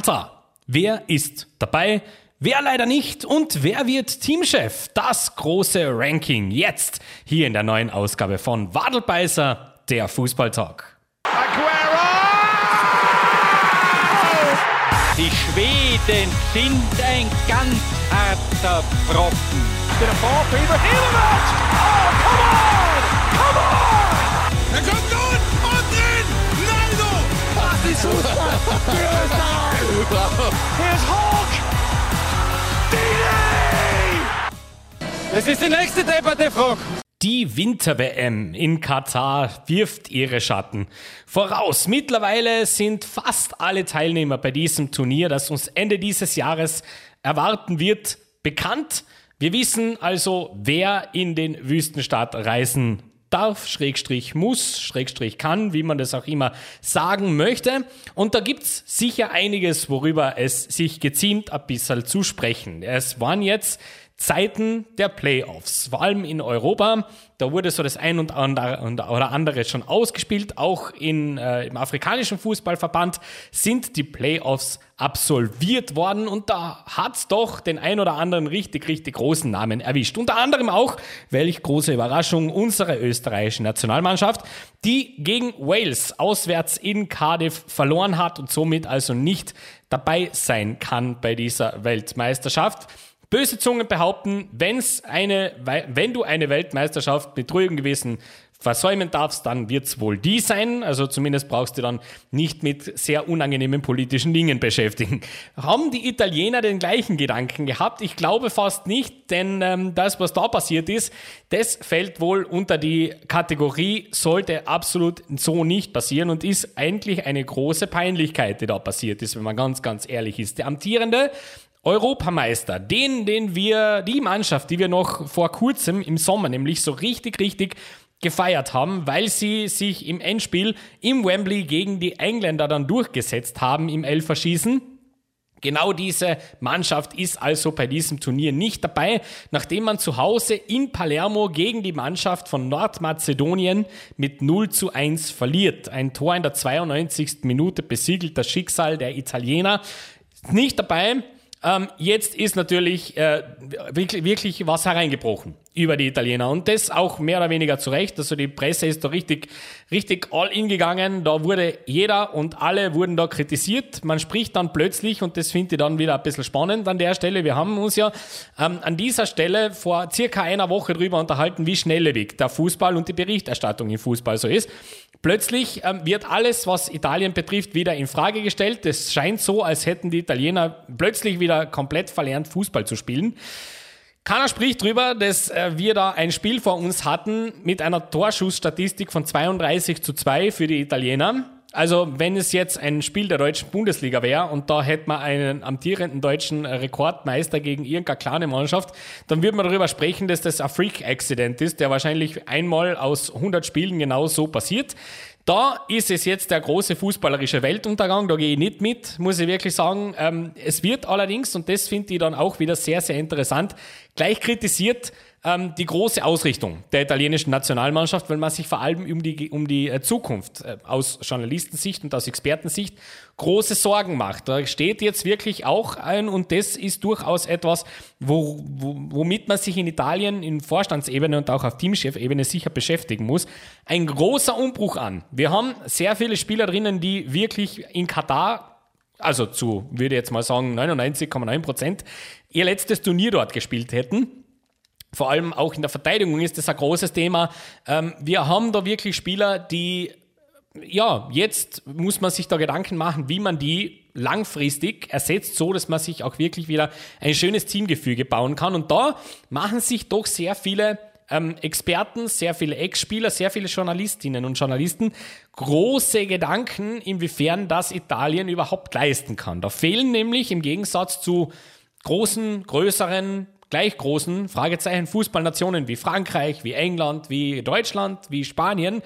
Katar. Wer ist dabei? Wer leider nicht und wer wird Teamchef? Das große Ranking jetzt hier in der neuen Ausgabe von Wadelbeißer, der Fußballtalk. Aguero! Die Schweden sind ein ganz harter Brocken. Oh, come on! Come on! Das ist Fußball! Here's Hulk! Es ist die nächste Debatte, Frog. Die Winter-WM in Katar wirft ihre Schatten voraus. Mittlerweile sind fast alle Teilnehmer bei diesem Turnier, das uns Ende dieses Jahres erwarten wird, bekannt. Wir wissen also, wer in den Wüstenstaat reisen darf, Schrägstrich muss, Schrägstrich kann, wie man das auch immer sagen möchte. Und da gibt's sicher einiges, worüber es sich geziemt, ein bisschen zu sprechen. Es waren jetzt Zeiten der Playoffs, vor allem in Europa. Da wurde so das ein und andere, oder andere schon ausgespielt. Auch in, äh, im afrikanischen Fußballverband sind die Playoffs absolviert worden und da hat's doch den ein oder anderen richtig, richtig großen Namen erwischt. Unter anderem auch, welch große Überraschung, unsere österreichische Nationalmannschaft, die gegen Wales auswärts in Cardiff verloren hat und somit also nicht dabei sein kann bei dieser Weltmeisterschaft. Böse Zungen behaupten, wenn's eine, wenn du eine Weltmeisterschaft mit ruhigem Gewissen versäumen darfst, dann wird's wohl die sein. Also zumindest brauchst du dann nicht mit sehr unangenehmen politischen Dingen beschäftigen. Haben die Italiener den gleichen Gedanken gehabt? Ich glaube fast nicht, denn ähm, das, was da passiert ist, das fällt wohl unter die Kategorie, sollte absolut so nicht passieren und ist eigentlich eine große Peinlichkeit, die da passiert ist, wenn man ganz, ganz ehrlich ist. Der amtierende Europameister, den, den wir, die Mannschaft, die wir noch vor kurzem im Sommer nämlich so richtig, richtig gefeiert haben, weil sie sich im Endspiel im Wembley gegen die Engländer dann durchgesetzt haben im Elferschießen. Genau diese Mannschaft ist also bei diesem Turnier nicht dabei, nachdem man zu Hause in Palermo gegen die Mannschaft von Nordmazedonien mit 0 zu 1 verliert. Ein Tor in der 92. Minute besiegelt das Schicksal der Italiener. Nicht dabei ähm, jetzt ist natürlich äh, wirklich, wirklich was hereingebrochen über die Italiener und das auch mehr oder weniger zu Recht. Also die Presse ist da richtig, richtig all in gegangen. Da wurde jeder und alle wurden da kritisiert. Man spricht dann plötzlich und das finde ich dann wieder ein bisschen spannend an der Stelle. Wir haben uns ja ähm, an dieser Stelle vor circa einer Woche drüber unterhalten, wie schnelllebig der Fußball und die Berichterstattung im Fußball so ist. Plötzlich ähm, wird alles, was Italien betrifft, wieder in Frage gestellt. Es scheint so, als hätten die Italiener plötzlich wieder komplett verlernt, Fußball zu spielen. Keiner spricht drüber, dass äh, wir da ein Spiel vor uns hatten mit einer Torschussstatistik von 32 zu 2 für die Italiener. Also wenn es jetzt ein Spiel der deutschen Bundesliga wäre und da hätte man einen amtierenden deutschen Rekordmeister gegen irgendeine kleine Mannschaft, dann würde man darüber sprechen, dass das ein Freak-Accident ist, der wahrscheinlich einmal aus 100 Spielen genau so passiert. Da ist es jetzt der große fußballerische Weltuntergang, da gehe ich nicht mit, muss ich wirklich sagen. Ähm, es wird allerdings, und das finde ich dann auch wieder sehr, sehr interessant, gleich kritisiert, ähm, die große Ausrichtung der italienischen Nationalmannschaft, weil man sich vor allem um die, um die äh, Zukunft äh, aus Journalistensicht und aus Expertensicht große Sorgen macht. Da steht jetzt wirklich auch ein, und das ist durchaus etwas, wo, wo, womit man sich in Italien in Vorstandsebene und auch auf Teamchef-Ebene sicher beschäftigen muss, ein großer Umbruch an. Wir haben sehr viele Spieler drinnen, die wirklich in Katar also zu, würde ich jetzt mal sagen, 99,9 Prozent, ihr letztes Turnier dort gespielt hätten. Vor allem auch in der Verteidigung ist das ein großes Thema. Ähm, wir haben da wirklich Spieler, die, ja, jetzt muss man sich da Gedanken machen, wie man die langfristig ersetzt, so dass man sich auch wirklich wieder ein schönes Teamgefüge bauen kann. Und da machen sich doch sehr viele ähm, Experten, sehr viele Ex-Spieler, sehr viele Journalistinnen und Journalisten große Gedanken, inwiefern das Italien überhaupt leisten kann. Da fehlen nämlich im Gegensatz zu großen, größeren gleich großen Fragezeichen Fußballnationen wie Frankreich, wie England, wie Deutschland, wie Spanien,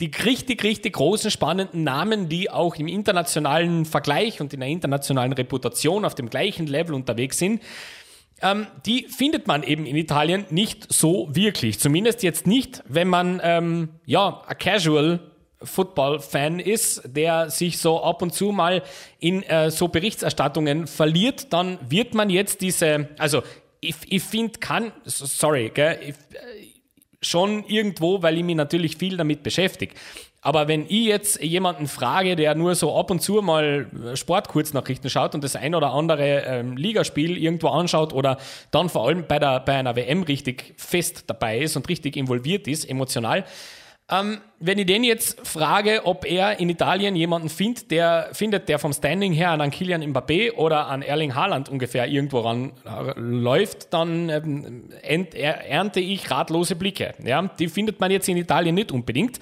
die richtig, richtig großen, spannenden Namen, die auch im internationalen Vergleich und in der internationalen Reputation auf dem gleichen Level unterwegs sind, ähm, die findet man eben in Italien nicht so wirklich. Zumindest jetzt nicht, wenn man ähm, ja, a casual Football-Fan ist, der sich so ab und zu mal in äh, so Berichterstattungen verliert, dann wird man jetzt diese, also ich, ich finde, kann, sorry, gell, ich, äh, schon irgendwo, weil ich mich natürlich viel damit beschäftige. Aber wenn ich jetzt jemanden frage, der nur so ab und zu mal Sportkurznachrichten schaut und das ein oder andere ähm, Ligaspiel irgendwo anschaut oder dann vor allem bei, der, bei einer WM richtig fest dabei ist und richtig involviert ist, emotional, ähm, wenn ich den jetzt frage, ob er in Italien jemanden findet, der findet, der vom Standing her an Kilian Mbappé oder an Erling Haaland ungefähr irgendwo ran äh, läuft, dann ähm, ernte ich ratlose Blicke. Ja, die findet man jetzt in Italien nicht unbedingt.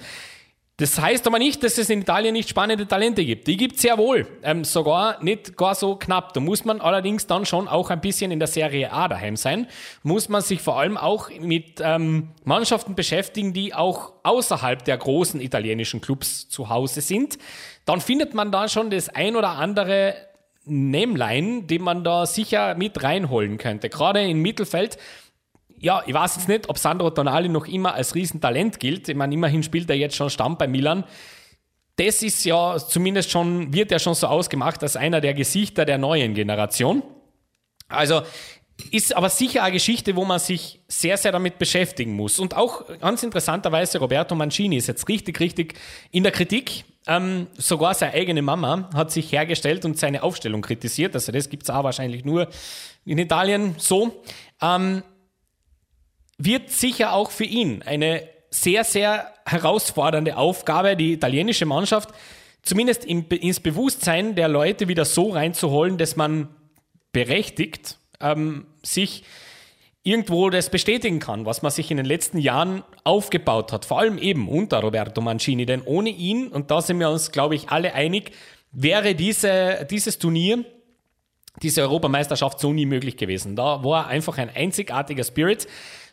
Das heißt aber nicht, dass es in Italien nicht spannende Talente gibt. Die gibt es sehr wohl. Ähm, sogar nicht gar so knapp. Da muss man allerdings dann schon auch ein bisschen in der Serie A daheim sein. Muss man sich vor allem auch mit ähm, Mannschaften beschäftigen, die auch außerhalb der großen italienischen Clubs zu Hause sind. Dann findet man da schon das ein oder andere Nämlein, den man da sicher mit reinholen könnte. Gerade im Mittelfeld ja, ich weiß jetzt nicht, ob Sandro Tonali noch immer als Riesentalent gilt. Ich meine, immerhin spielt er jetzt schon Stamm bei Milan. Das ist ja zumindest schon, wird ja schon so ausgemacht als einer der Gesichter der neuen Generation. Also ist aber sicher eine Geschichte, wo man sich sehr, sehr damit beschäftigen muss. Und auch ganz interessanterweise, Roberto Mancini ist jetzt richtig, richtig in der Kritik. Ähm, sogar seine eigene Mama hat sich hergestellt und seine Aufstellung kritisiert. Also das gibt es auch wahrscheinlich nur in Italien so. Ähm, wird sicher auch für ihn eine sehr, sehr herausfordernde Aufgabe, die italienische Mannschaft zumindest ins Bewusstsein der Leute wieder so reinzuholen, dass man berechtigt ähm, sich irgendwo das bestätigen kann, was man sich in den letzten Jahren aufgebaut hat, vor allem eben unter Roberto Mancini. Denn ohne ihn, und da sind wir uns, glaube ich, alle einig, wäre diese, dieses Turnier, diese Europameisterschaft so nie möglich gewesen. Da war einfach ein einzigartiger Spirit.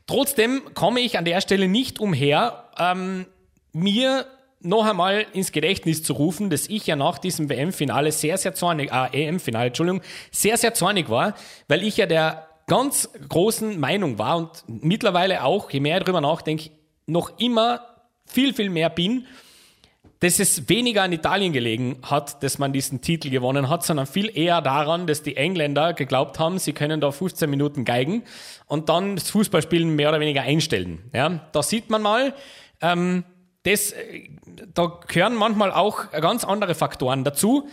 Trotzdem komme ich an der Stelle nicht umher, ähm, mir noch einmal ins Gedächtnis zu rufen, dass ich ja nach diesem WM-Finale sehr, sehr zornig, äh, EM-Finale, Entschuldigung, sehr, sehr zornig war, weil ich ja der ganz großen Meinung war und mittlerweile auch, je mehr ich darüber nachdenke, noch immer viel, viel mehr bin, dass es weniger an Italien gelegen hat, dass man diesen Titel gewonnen hat, sondern viel eher daran, dass die Engländer geglaubt haben, sie können da 15 Minuten geigen und dann das Fußballspielen mehr oder weniger einstellen. Ja, da sieht man mal, ähm, das, da gehören manchmal auch ganz andere Faktoren dazu.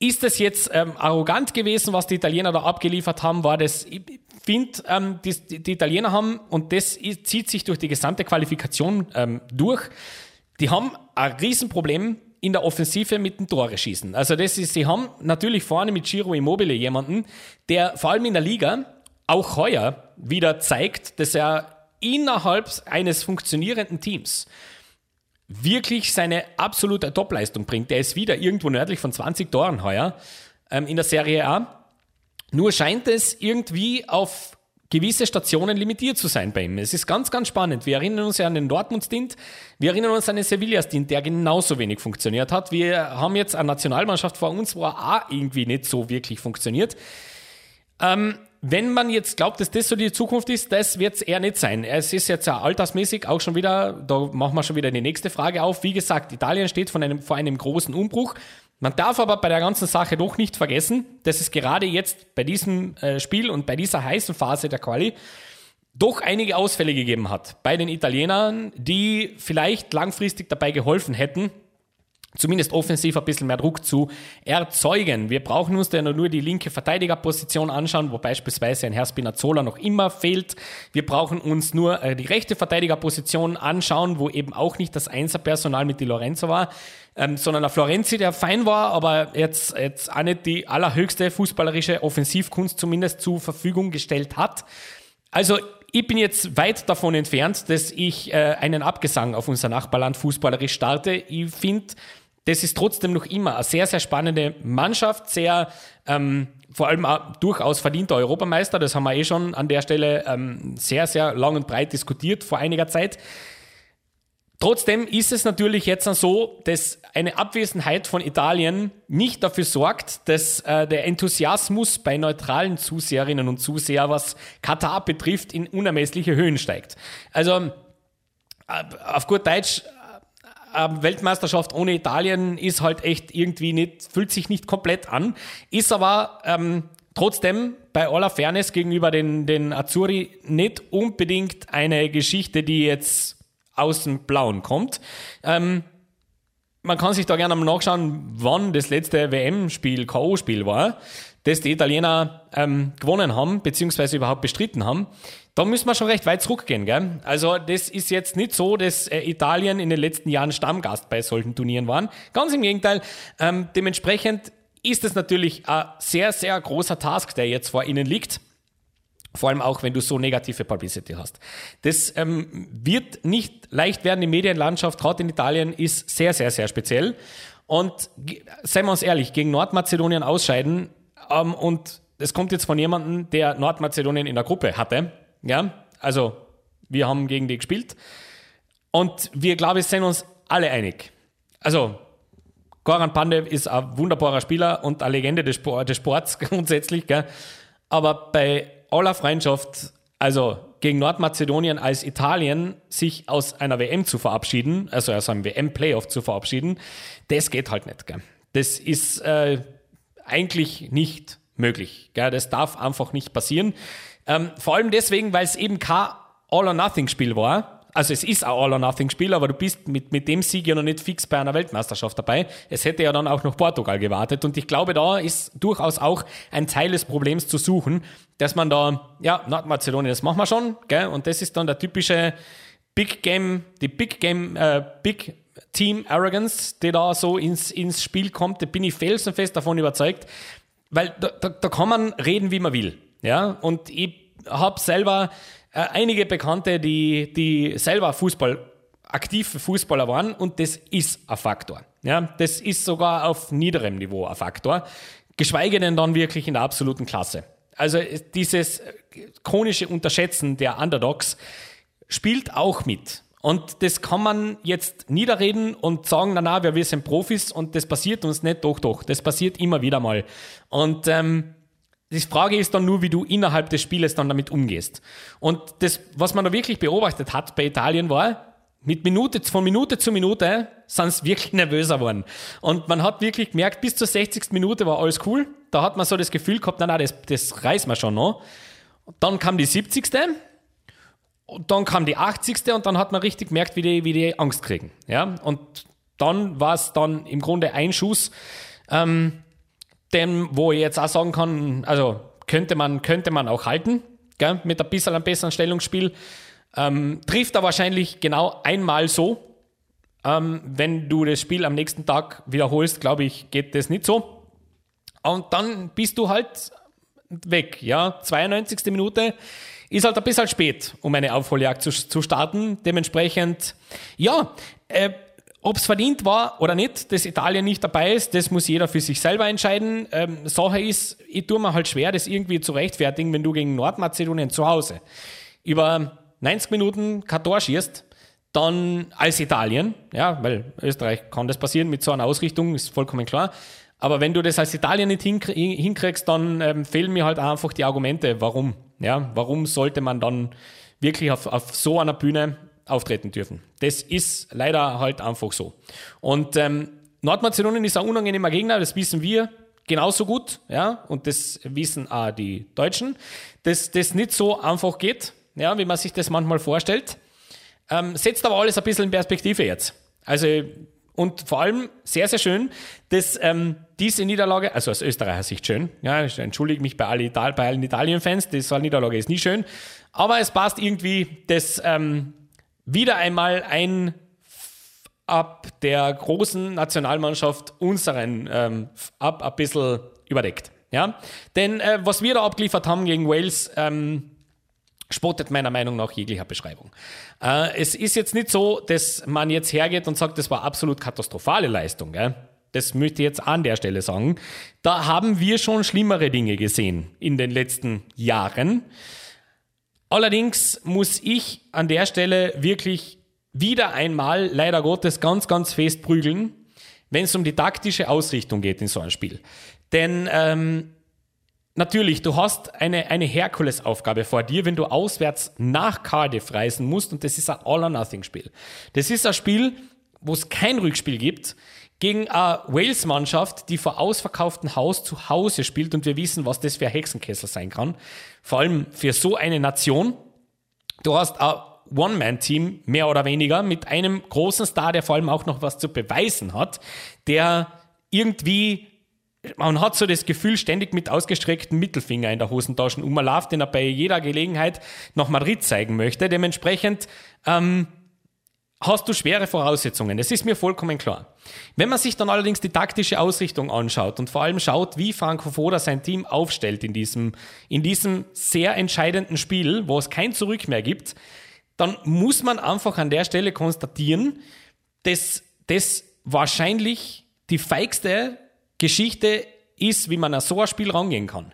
Ist das jetzt ähm, arrogant gewesen, was die Italiener da abgeliefert haben? War das, ich finde, ähm, die, die, Italiener haben, und das zieht sich durch die gesamte Qualifikation ähm, durch, die haben ein Riesenproblem in der Offensive mit dem Tore schießen. Also das ist, sie haben natürlich vorne mit Giro Immobile jemanden, der vor allem in der Liga auch heuer wieder zeigt, dass er innerhalb eines funktionierenden Teams wirklich seine absolute Topleistung bringt. Der ist wieder irgendwo nördlich von 20 Toren heuer ähm, in der Serie A. Nur scheint es irgendwie auf gewisse Stationen limitiert zu sein bei ihm. Es ist ganz, ganz spannend. Wir erinnern uns ja an den Dortmund-Stint, wir erinnern uns an den Sevilla-Stint, der genauso wenig funktioniert hat. Wir haben jetzt eine Nationalmannschaft vor uns, wo er auch irgendwie nicht so wirklich funktioniert. Ähm, wenn man jetzt glaubt, dass das so die Zukunft ist, das wird es eher nicht sein. Es ist jetzt ja altersmäßig auch schon wieder, da machen wir schon wieder die nächste Frage auf. Wie gesagt, Italien steht einem, vor einem großen Umbruch. Man darf aber bei der ganzen Sache doch nicht vergessen, dass es gerade jetzt bei diesem äh, Spiel und bei dieser heißen Phase der Quali doch einige Ausfälle gegeben hat bei den Italienern, die vielleicht langfristig dabei geholfen hätten, zumindest offensiv ein bisschen mehr Druck zu erzeugen. Wir brauchen uns dann nur die linke Verteidigerposition anschauen, wo beispielsweise ein Herr Spinazzola noch immer fehlt. Wir brauchen uns nur äh, die rechte Verteidigerposition anschauen, wo eben auch nicht das Einserpersonal mit Di Lorenzo war, ähm, sondern der Florenzi, der fein war, aber jetzt, jetzt auch nicht die allerhöchste fußballerische Offensivkunst zumindest zur Verfügung gestellt hat. Also ich bin jetzt weit davon entfernt, dass ich äh, einen Abgesang auf unser Nachbarland fußballerisch starte. Ich finde, das ist trotzdem noch immer eine sehr, sehr spannende Mannschaft, sehr ähm, vor allem auch durchaus verdienter Europameister. Das haben wir eh schon an der Stelle ähm, sehr, sehr lang und breit diskutiert vor einiger Zeit. Trotzdem ist es natürlich jetzt so, dass eine Abwesenheit von Italien nicht dafür sorgt, dass äh, der Enthusiasmus bei neutralen Zuseherinnen und Zuseher, was Katar betrifft, in unermessliche Höhen steigt. Also äh, auf gut Deutsch, ähm, Weltmeisterschaft ohne Italien ist halt echt irgendwie nicht, fühlt sich nicht komplett an, ist aber ähm, trotzdem bei aller Fairness gegenüber den, den Azzurri nicht unbedingt eine Geschichte, die jetzt aus dem Blauen kommt. Ähm, man kann sich da gerne mal nachschauen, wann das letzte WM-Spiel, K.O.-Spiel war, das die Italiener ähm, gewonnen haben, beziehungsweise überhaupt bestritten haben. Da müssen wir schon recht weit zurückgehen. Gell? Also das ist jetzt nicht so, dass äh, Italien in den letzten Jahren Stammgast bei solchen Turnieren waren. Ganz im Gegenteil. Ähm, dementsprechend ist es natürlich ein sehr, sehr großer Task, der jetzt vor ihnen liegt. Vor allem auch, wenn du so negative Publicity hast. Das ähm, wird nicht leicht werden. Die Medienlandschaft, gerade in Italien, ist sehr, sehr, sehr speziell. Und seien wir uns ehrlich, gegen Nordmazedonien ausscheiden ähm, und es kommt jetzt von jemandem, der Nordmazedonien in der Gruppe hatte, ja, also wir haben gegen die gespielt. Und wir, glaube ich, sind uns alle einig. Also, Goran Pandev ist ein wunderbarer Spieler und eine Legende des, Sport, des Sports grundsätzlich. Gell? Aber bei aller Freundschaft, also gegen Nordmazedonien als Italien sich aus einer WM zu verabschieden, also aus einem WM-Playoff zu verabschieden, das geht halt nicht. Gell? Das ist äh, eigentlich nicht möglich. Gell? Das darf einfach nicht passieren. Ähm, vor allem deswegen, weil es eben kein All-or-Nothing-Spiel war. Also es ist ein All-or-Nothing-Spiel, aber du bist mit, mit dem Sieg ja noch nicht fix bei einer Weltmeisterschaft dabei. Es hätte ja dann auch noch Portugal gewartet. Und ich glaube, da ist durchaus auch ein Teil des Problems zu suchen, dass man da, ja, Nordmazedonien, das machen wir schon, gell? Und das ist dann der typische Big Game, die Big Game, äh, Big Team Arrogance, die da so ins, ins Spiel kommt. Da bin ich felsenfest davon überzeugt, weil da, da, da kann man reden, wie man will. Ja, und ich habe selber äh, einige Bekannte, die, die selber Fußball, aktive Fußballer waren und das ist ein Faktor. Ja, das ist sogar auf niederem Niveau ein Faktor, geschweige denn dann wirklich in der absoluten Klasse. Also dieses chronische Unterschätzen der Underdogs spielt auch mit. Und das kann man jetzt niederreden und sagen, na, na, wir sind Profis und das passiert uns nicht, doch, doch. Das passiert immer wieder mal. Und ähm, die Frage ist dann nur, wie du innerhalb des Spieles dann damit umgehst. Und das, was man da wirklich beobachtet hat bei Italien war, mit Minute, von Minute zu Minute sind sie wirklich nervöser geworden. Und man hat wirklich gemerkt, bis zur 60. Minute war alles cool. Da hat man so das Gefühl gehabt, nein, nein, das, das reißen wir schon noch. Dann kam die 70. Und dann kam die 80. und dann hat man richtig gemerkt, wie die, wie die Angst kriegen. Ja? Und dann war es dann im Grunde ein Schuss. Ähm, dem, wo ich jetzt auch sagen kann, also könnte man, könnte man auch halten, gell, mit ein bisschen einem besseren Stellungsspiel. Ähm, trifft er wahrscheinlich genau einmal so. Ähm, wenn du das Spiel am nächsten Tag wiederholst, glaube ich, geht das nicht so. Und dann bist du halt weg. Ja, 92. Minute ist halt ein bisschen spät, um eine Aufholjagd zu, zu starten. Dementsprechend, ja, äh, ob es verdient war oder nicht, dass Italien nicht dabei ist, das muss jeder für sich selber entscheiden. Ähm, Sache ist, ich tue mir halt schwer, das irgendwie zu rechtfertigen, wenn du gegen Nordmazedonien zu Hause über 90 Minuten kein Tor schießt, dann als Italien, ja, weil Österreich kann das passieren mit so einer Ausrichtung, ist vollkommen klar. Aber wenn du das als Italien nicht hinkriegst, dann ähm, fehlen mir halt einfach die Argumente, warum. Ja, warum sollte man dann wirklich auf, auf so einer Bühne auftreten dürfen. Das ist leider halt einfach so. Und ähm, Nordmazedonien ist ein unangenehmer Gegner, das wissen wir genauso gut, ja, und das wissen auch die Deutschen, dass das nicht so einfach geht, ja, wie man sich das manchmal vorstellt. Ähm, setzt aber alles ein bisschen in Perspektive jetzt. Also, und vor allem sehr, sehr schön, dass ähm, diese Niederlage, also aus Österreicher Sicht schön, ja, ich entschuldige mich bei, alle Ital bei allen Italien-Fans, diese Niederlage ist nie schön, aber es passt irgendwie, dass ähm, wieder einmal ein ab der großen Nationalmannschaft unseren ähm, ein bisschen überdeckt. Ja? Denn äh, was wir da abgeliefert haben gegen Wales, ähm, spottet meiner Meinung nach jeglicher Beschreibung. Äh, es ist jetzt nicht so, dass man jetzt hergeht und sagt, das war absolut katastrophale Leistung. Gell? Das möchte ich jetzt an der Stelle sagen. Da haben wir schon schlimmere Dinge gesehen in den letzten Jahren. Allerdings muss ich an der Stelle wirklich wieder einmal, leider Gottes, ganz, ganz fest prügeln, wenn es um die taktische Ausrichtung geht in so einem Spiel. Denn ähm, natürlich, du hast eine, eine Herkulesaufgabe vor dir, wenn du auswärts nach Cardiff reisen musst und das ist ein All-or-Nothing-Spiel. Das ist ein Spiel, wo es kein Rückspiel gibt, gegen eine Wales-Mannschaft, die vor ausverkauftem Haus zu Hause spielt und wir wissen, was das für ein Hexenkessel sein kann. Vor allem für so eine Nation. Du hast ein One-Man-Team, mehr oder weniger, mit einem großen Star, der vor allem auch noch was zu beweisen hat, der irgendwie man hat so das Gefühl, ständig mit ausgestrecktem Mittelfinger in der Hosentasche umläuft, den er bei jeder Gelegenheit nach Madrid zeigen möchte. Dementsprechend ähm, hast du schwere Voraussetzungen. Das ist mir vollkommen klar. Wenn man sich dann allerdings die taktische Ausrichtung anschaut und vor allem schaut, wie Franco Foda sein Team aufstellt in diesem, in diesem sehr entscheidenden Spiel, wo es kein Zurück mehr gibt, dann muss man einfach an der Stelle konstatieren, dass das wahrscheinlich die feigste Geschichte ist, wie man an so ein Spiel rangehen kann.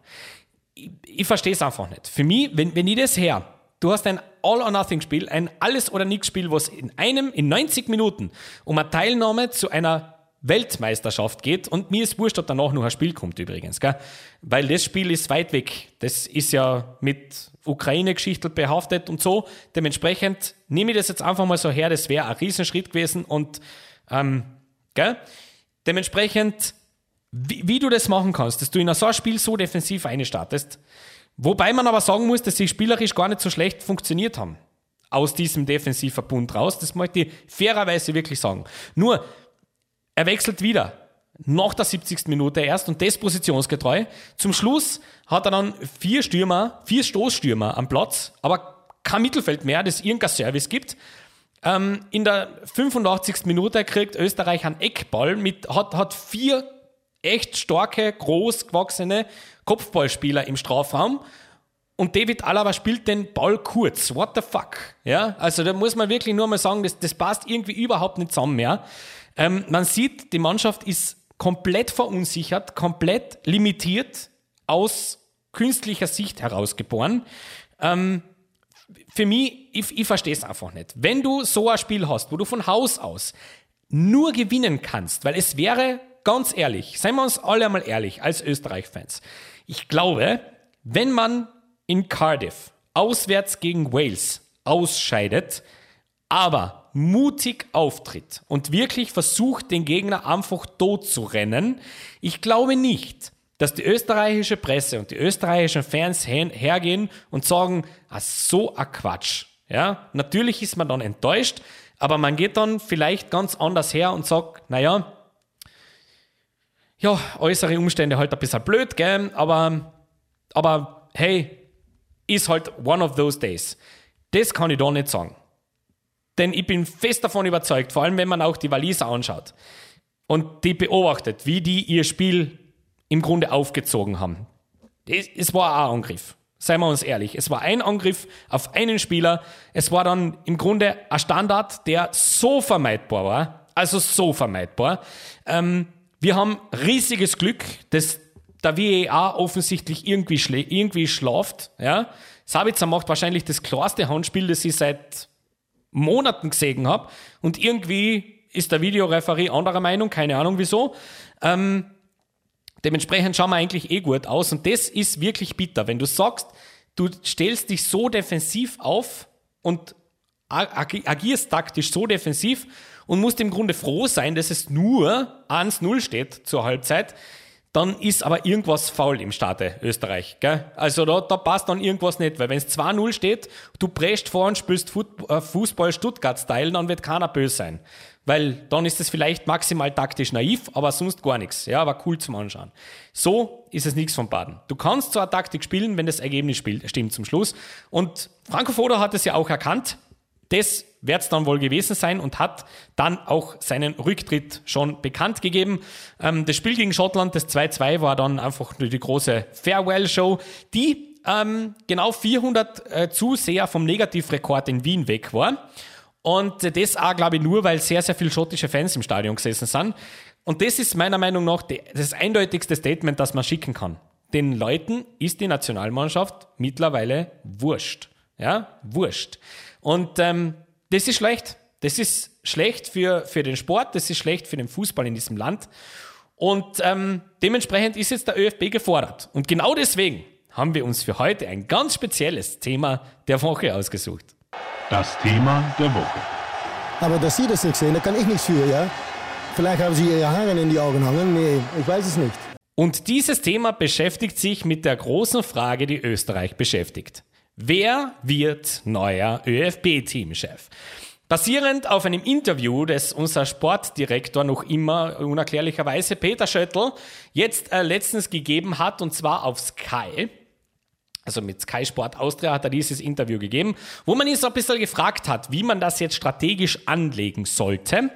Ich, ich verstehe es einfach nicht. Für mich, wenn, wenn ich das her, du hast ein All-or-Nothing-Spiel, ein Alles-oder-Nix-Spiel, was in einem, in 90 Minuten um eine Teilnahme zu einer Weltmeisterschaft geht und mir ist wurscht, ob danach noch ein Spiel kommt übrigens, gell? weil das Spiel ist weit weg. Das ist ja mit Ukraine-Geschichte behaftet und so. Dementsprechend nehme ich das jetzt einfach mal so her, das wäre ein Riesenschritt gewesen und ähm, gell? dementsprechend wie, wie, du das machen kannst, dass du in so ein Spiel so defensiv einstartest. Wobei man aber sagen muss, dass sie spielerisch gar nicht so schlecht funktioniert haben. Aus diesem Defensivverbund raus. Das möchte ich fairerweise wirklich sagen. Nur, er wechselt wieder. Nach der 70. Minute erst und das positionsgetreu. Zum Schluss hat er dann vier Stürmer, vier Stoßstürmer am Platz, aber kein Mittelfeld mehr, das irgendein Service gibt. Ähm, in der 85. Minute kriegt Österreich einen Eckball mit, hat, hat vier echt starke, groß gewachsene Kopfballspieler im Strafraum. Und David Alaba spielt den Ball kurz. What the fuck? Ja, also da muss man wirklich nur mal sagen, das, das passt irgendwie überhaupt nicht zusammen mehr. Ähm, man sieht, die Mannschaft ist komplett verunsichert, komplett limitiert aus künstlicher Sicht herausgeboren. Ähm, für mich, ich, ich verstehe es einfach nicht. Wenn du so ein Spiel hast, wo du von Haus aus nur gewinnen kannst, weil es wäre ganz ehrlich, seien wir uns alle einmal ehrlich als Österreich-Fans. Ich glaube, wenn man in Cardiff auswärts gegen Wales ausscheidet, aber mutig auftritt und wirklich versucht, den Gegner einfach tot zu rennen, ich glaube nicht, dass die österreichische Presse und die österreichischen Fans hergehen und sagen, ah, so ein Quatsch. Ja, natürlich ist man dann enttäuscht, aber man geht dann vielleicht ganz anders her und sagt, naja, ja, äußere Umstände halt ein bisschen blöd, gell? Aber, aber hey, ist halt one of those days. Das kann ich da nicht sagen. Denn ich bin fest davon überzeugt, vor allem wenn man auch die Waliser anschaut und die beobachtet, wie die ihr Spiel im Grunde aufgezogen haben. Es war ein Angriff. Seien wir uns ehrlich. Es war ein Angriff auf einen Spieler. Es war dann im Grunde ein Standard, der so vermeidbar war. Also so vermeidbar. Ähm, wir haben riesiges Glück, dass der VAR offensichtlich irgendwie, irgendwie schlaft. Ja? Sabitzer macht wahrscheinlich das klarste Handspiel, das ich seit Monaten gesehen habe. Und irgendwie ist der Videoreferie anderer Meinung, keine Ahnung wieso. Ähm, dementsprechend schauen wir eigentlich eh gut aus. Und das ist wirklich bitter, wenn du sagst, du stellst dich so defensiv auf und agierst taktisch so defensiv und musst im Grunde froh sein, dass es nur 1-0 steht zur Halbzeit. Dann ist aber irgendwas faul im Staate Österreich. Gell? Also da, da passt dann irgendwas nicht, weil wenn es 2-0 steht, du prescht vor und spielst äh, Fußball Stuttgart-Style, dann wird keiner böse sein. Weil dann ist es vielleicht maximal taktisch naiv, aber sonst gar nichts. Ja, aber cool zum Anschauen. So ist es nichts von Baden. Du kannst zwar Taktik spielen, wenn das Ergebnis spielt, stimmt zum Schluss. Und Franco Foda hat es ja auch erkannt. Das wird es dann wohl gewesen sein und hat dann auch seinen Rücktritt schon bekannt gegeben. Ähm, das Spiel gegen Schottland, das 2-2, war dann einfach nur die große Farewell-Show, die ähm, genau 400 äh, Zuseher vom Negativrekord in Wien weg war. Und das auch, glaube ich, nur, weil sehr, sehr viele schottische Fans im Stadion gesessen sind. Und das ist meiner Meinung nach das eindeutigste Statement, das man schicken kann. Den Leuten ist die Nationalmannschaft mittlerweile wurscht. Ja, wurscht. Und ähm, das ist schlecht. Das ist schlecht für, für den Sport, das ist schlecht für den Fußball in diesem Land. Und ähm, dementsprechend ist jetzt der ÖFB gefordert. Und genau deswegen haben wir uns für heute ein ganz spezielles Thema der Woche ausgesucht. Das Thema der Woche. Aber dass Sie das nicht sehen, da kann ich nichts für, ja. Vielleicht haben Sie Ihre Haare in die Augen hangen, nee, ich weiß es nicht. Und dieses Thema beschäftigt sich mit der großen Frage, die Österreich beschäftigt. Wer wird neuer ÖFB-Teamchef? Basierend auf einem Interview, das unser Sportdirektor noch immer unerklärlicherweise Peter Schöttl jetzt äh, letztens gegeben hat, und zwar auf Sky. Also mit Sky Sport Austria hat er dieses Interview gegeben, wo man ihn so ein bisschen gefragt hat, wie man das jetzt strategisch anlegen sollte.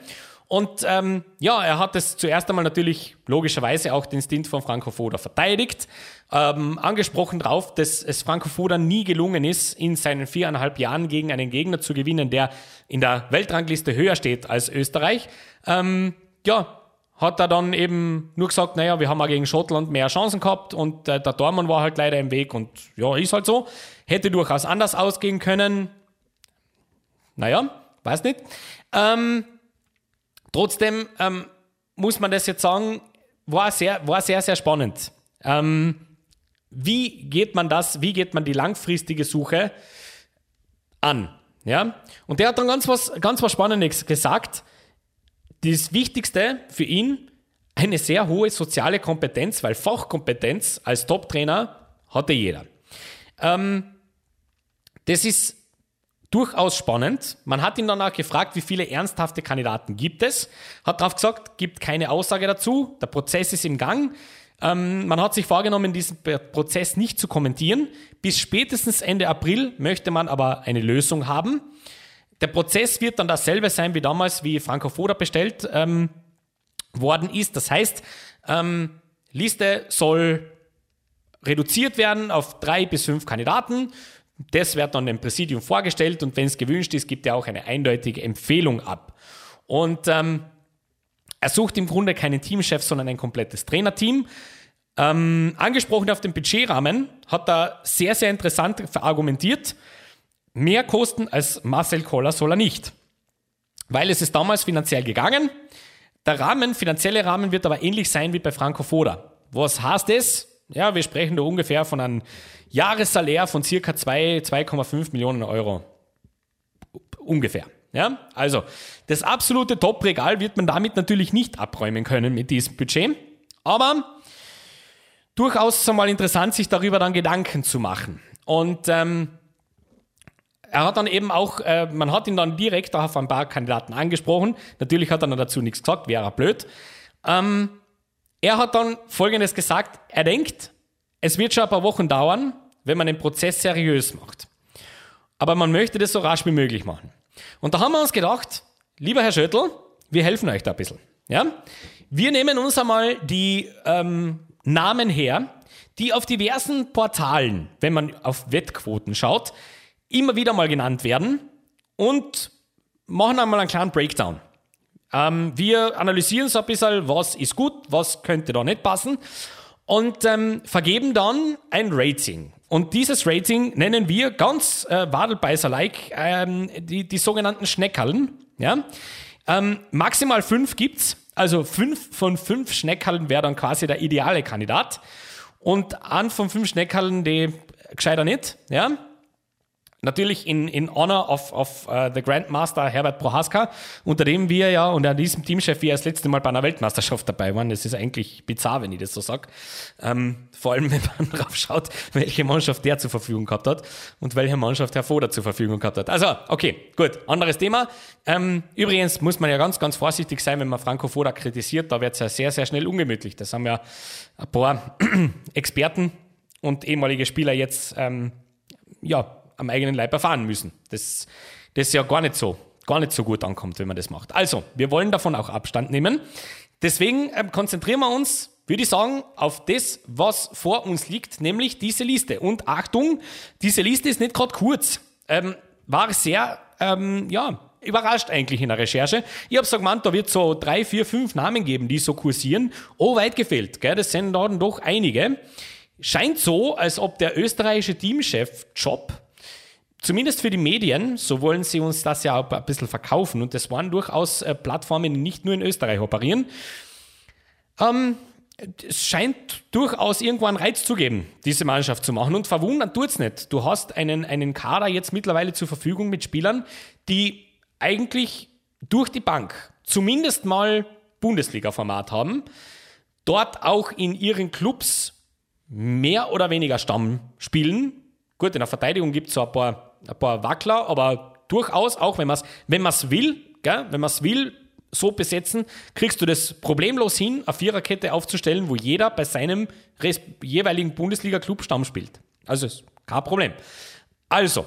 Und ähm, ja, er hat es zuerst einmal natürlich logischerweise auch den Stint von Franco Foda verteidigt. Ähm, angesprochen darauf, dass es Franco Foda nie gelungen ist, in seinen viereinhalb Jahren gegen einen Gegner zu gewinnen, der in der Weltrangliste höher steht als Österreich. Ähm, ja, hat er dann eben nur gesagt, naja, wir haben auch gegen Schottland mehr Chancen gehabt und äh, der Dormann war halt leider im Weg und ja, ist halt so. Hätte durchaus anders ausgehen können. Naja, weiß nicht. Ähm, Trotzdem ähm, muss man das jetzt sagen, war sehr, war sehr, sehr spannend. Ähm, wie geht man das, wie geht man die langfristige Suche an? Ja? Und der hat dann ganz was, ganz was Spannendes gesagt. Das Wichtigste für ihn, eine sehr hohe soziale Kompetenz, weil Fachkompetenz als Top-Trainer hatte jeder. Ähm, das ist durchaus spannend. Man hat ihn danach gefragt, wie viele ernsthafte Kandidaten gibt es. Hat darauf gesagt, gibt keine Aussage dazu. Der Prozess ist im Gang. Ähm, man hat sich vorgenommen, diesen Prozess nicht zu kommentieren. Bis spätestens Ende April möchte man aber eine Lösung haben. Der Prozess wird dann dasselbe sein wie damals, wie Franco Foda bestellt ähm, worden ist. Das heißt, ähm, Liste soll reduziert werden auf drei bis fünf Kandidaten. Das wird dann dem Präsidium vorgestellt und wenn es gewünscht ist, gibt er auch eine eindeutige Empfehlung ab. Und ähm, er sucht im Grunde keinen Teamchef, sondern ein komplettes Trainerteam. Ähm, angesprochen auf den Budgetrahmen hat er sehr, sehr interessant verargumentiert. Mehr kosten als Marcel Koller soll er nicht. Weil es ist damals finanziell gegangen. Der Rahmen, finanzielle Rahmen wird aber ähnlich sein wie bei Franco Foda. Was heißt das? Ja, wir sprechen da ungefähr von einem Jahressalär von circa 2,5 Millionen Euro. Ungefähr. Ja, also das absolute Top-Regal wird man damit natürlich nicht abräumen können mit diesem Budget. Aber durchaus einmal interessant, sich darüber dann Gedanken zu machen. Und ähm, er hat dann eben auch, äh, man hat ihn dann direkt auf ein paar Kandidaten angesprochen. Natürlich hat er dann dazu nichts gesagt, wäre blöd. Ähm, er hat dann Folgendes gesagt, er denkt, es wird schon ein paar Wochen dauern, wenn man den Prozess seriös macht. Aber man möchte das so rasch wie möglich machen. Und da haben wir uns gedacht, lieber Herr Schöttl, wir helfen euch da ein bisschen. Ja? Wir nehmen uns einmal die ähm, Namen her, die auf diversen Portalen, wenn man auf Wettquoten schaut, immer wieder mal genannt werden und machen einmal einen kleinen Breakdown. Ähm, wir analysieren so ein bisschen, was ist gut, was könnte da nicht passen und ähm, vergeben dann ein Rating. Und dieses Rating nennen wir ganz äh, Wadelbeißer-like ähm, die, die sogenannten Schneckerln. Ja? Ähm, maximal fünf gibt's, also fünf von fünf Schneckerln wäre dann quasi der ideale Kandidat. Und an von fünf Schneckerln, die gescheiter nicht. Ja? Natürlich in, in Honor of, of uh, the Grandmaster Herbert Prohaska, unter dem wir ja und an diesem Teamchef wir das letzte Mal bei einer Weltmeisterschaft dabei waren. Das ist eigentlich bizarr, wenn ich das so sage. Ähm, vor allem, wenn man drauf schaut, welche Mannschaft der zur Verfügung gehabt hat und welche Mannschaft Herr Foda zur Verfügung gehabt hat. Also, okay, gut, anderes Thema. Ähm, übrigens muss man ja ganz, ganz vorsichtig sein, wenn man Franco Foda kritisiert. Da wird es ja sehr, sehr schnell ungemütlich. Das haben ja ein paar Experten und ehemalige Spieler jetzt ähm, ja, am eigenen Leib erfahren müssen. Das, das ja gar nicht so, gar nicht so gut ankommt, wenn man das macht. Also, wir wollen davon auch Abstand nehmen. Deswegen ähm, konzentrieren wir uns, würde ich sagen, auf das, was vor uns liegt, nämlich diese Liste. Und Achtung, diese Liste ist nicht gerade kurz. Ähm, war sehr, ähm, ja, überrascht eigentlich in der Recherche. Ich habe so gemeint, da wird so drei, vier, fünf Namen geben, die so kursieren. Oh, weit gefehlt, gell? das sind dann doch einige. Scheint so, als ob der österreichische Teamchef-Job zumindest für die Medien, so wollen sie uns das ja auch ein bisschen verkaufen. Und das waren durchaus äh, Plattformen, die nicht nur in Österreich operieren. Ähm, es scheint durchaus irgendwo einen Reiz zu geben, diese Mannschaft zu machen. Und verwundern tut es nicht. Du hast einen, einen Kader jetzt mittlerweile zur Verfügung mit Spielern, die eigentlich durch die Bank zumindest mal Bundesliga-Format haben, dort auch in ihren Clubs mehr oder weniger Stamm spielen. Gut, in der Verteidigung gibt es so ein paar, ein paar Wackler, aber durchaus auch, wenn man es wenn will, gell, wenn man es will, so besetzen, kriegst du das problemlos hin, eine Viererkette aufzustellen, wo jeder bei seinem jeweiligen Bundesliga-Club Stamm spielt. Also ist kein Problem. Also,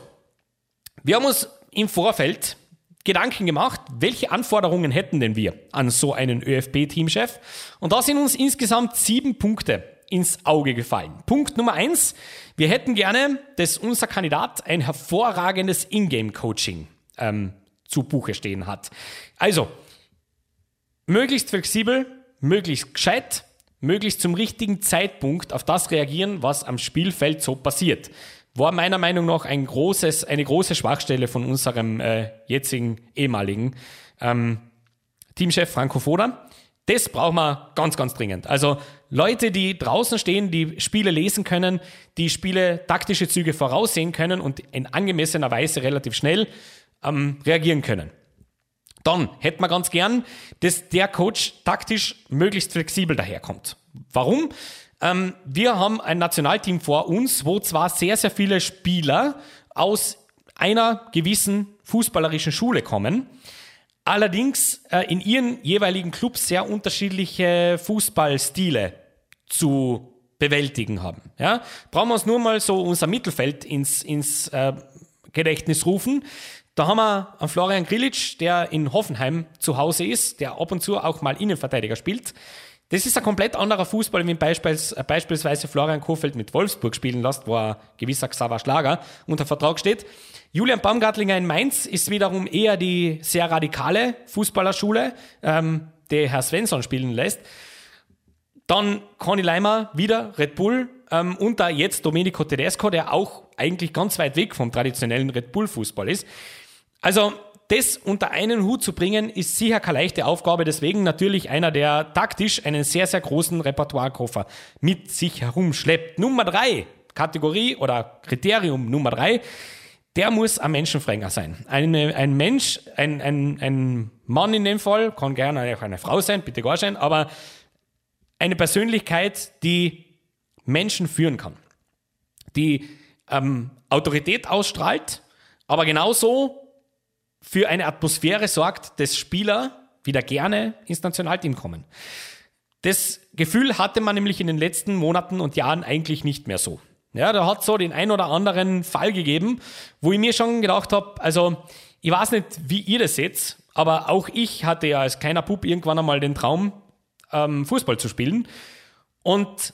wir haben uns im Vorfeld Gedanken gemacht, welche Anforderungen hätten denn wir an so einen ÖFB-Teamchef? Und da sind uns insgesamt sieben Punkte ins Auge gefallen. Punkt Nummer eins, wir hätten gerne, dass unser Kandidat ein hervorragendes Ingame-Coaching ähm, zu Buche stehen hat. Also, möglichst flexibel, möglichst gescheit, möglichst zum richtigen Zeitpunkt auf das reagieren, was am Spielfeld so passiert war meiner Meinung nach ein großes, eine große Schwachstelle von unserem äh, jetzigen ehemaligen ähm, Teamchef Franco Foda. Das brauchen wir ganz, ganz dringend. Also Leute, die draußen stehen, die Spiele lesen können, die Spiele taktische Züge voraussehen können und in angemessener Weise relativ schnell ähm, reagieren können. Dann hätten wir ganz gern, dass der Coach taktisch möglichst flexibel daherkommt. Warum? Ähm, wir haben ein Nationalteam vor uns, wo zwar sehr, sehr viele Spieler aus einer gewissen fußballerischen Schule kommen, allerdings äh, in ihren jeweiligen Clubs sehr unterschiedliche Fußballstile zu bewältigen haben. Ja? Brauchen wir uns nur mal so unser Mittelfeld ins, ins äh, Gedächtnis rufen. Da haben wir einen Florian Grilic, der in Hoffenheim zu Hause ist, der ab und zu auch mal Innenverteidiger spielt. Das ist ein komplett anderer Fußball, wie beispiels, beispielsweise Florian Kofeld mit Wolfsburg spielen lässt, wo ein gewisser Xaver Schlager unter Vertrag steht. Julian Baumgartlinger in Mainz ist wiederum eher die sehr radikale Fußballerschule, ähm, die Herr Svensson spielen lässt. Dann Conny Leimer wieder Red Bull ähm, und da jetzt Domenico Tedesco, der auch eigentlich ganz weit weg vom traditionellen Red Bull Fußball ist. Also das unter einen Hut zu bringen, ist sicher keine leichte Aufgabe. Deswegen natürlich einer, der taktisch einen sehr, sehr großen Repertoirekoffer mit sich herumschleppt. Nummer drei, Kategorie oder Kriterium Nummer drei, der muss ein Menschenfränger sein. Eine, ein Mensch, ein, ein, ein Mann in dem Fall, kann gerne auch eine Frau sein, bitte gar sein, aber eine Persönlichkeit, die Menschen führen kann, die ähm, Autorität ausstrahlt, aber genauso für eine Atmosphäre sorgt, dass Spieler wieder gerne ins Nationalteam kommen. Das Gefühl hatte man nämlich in den letzten Monaten und Jahren eigentlich nicht mehr so. Ja, da hat so den ein oder anderen Fall gegeben, wo ich mir schon gedacht habe, also ich weiß nicht, wie ihr das seht, aber auch ich hatte ja als kleiner Bub irgendwann einmal den Traum, ähm, Fußball zu spielen. Und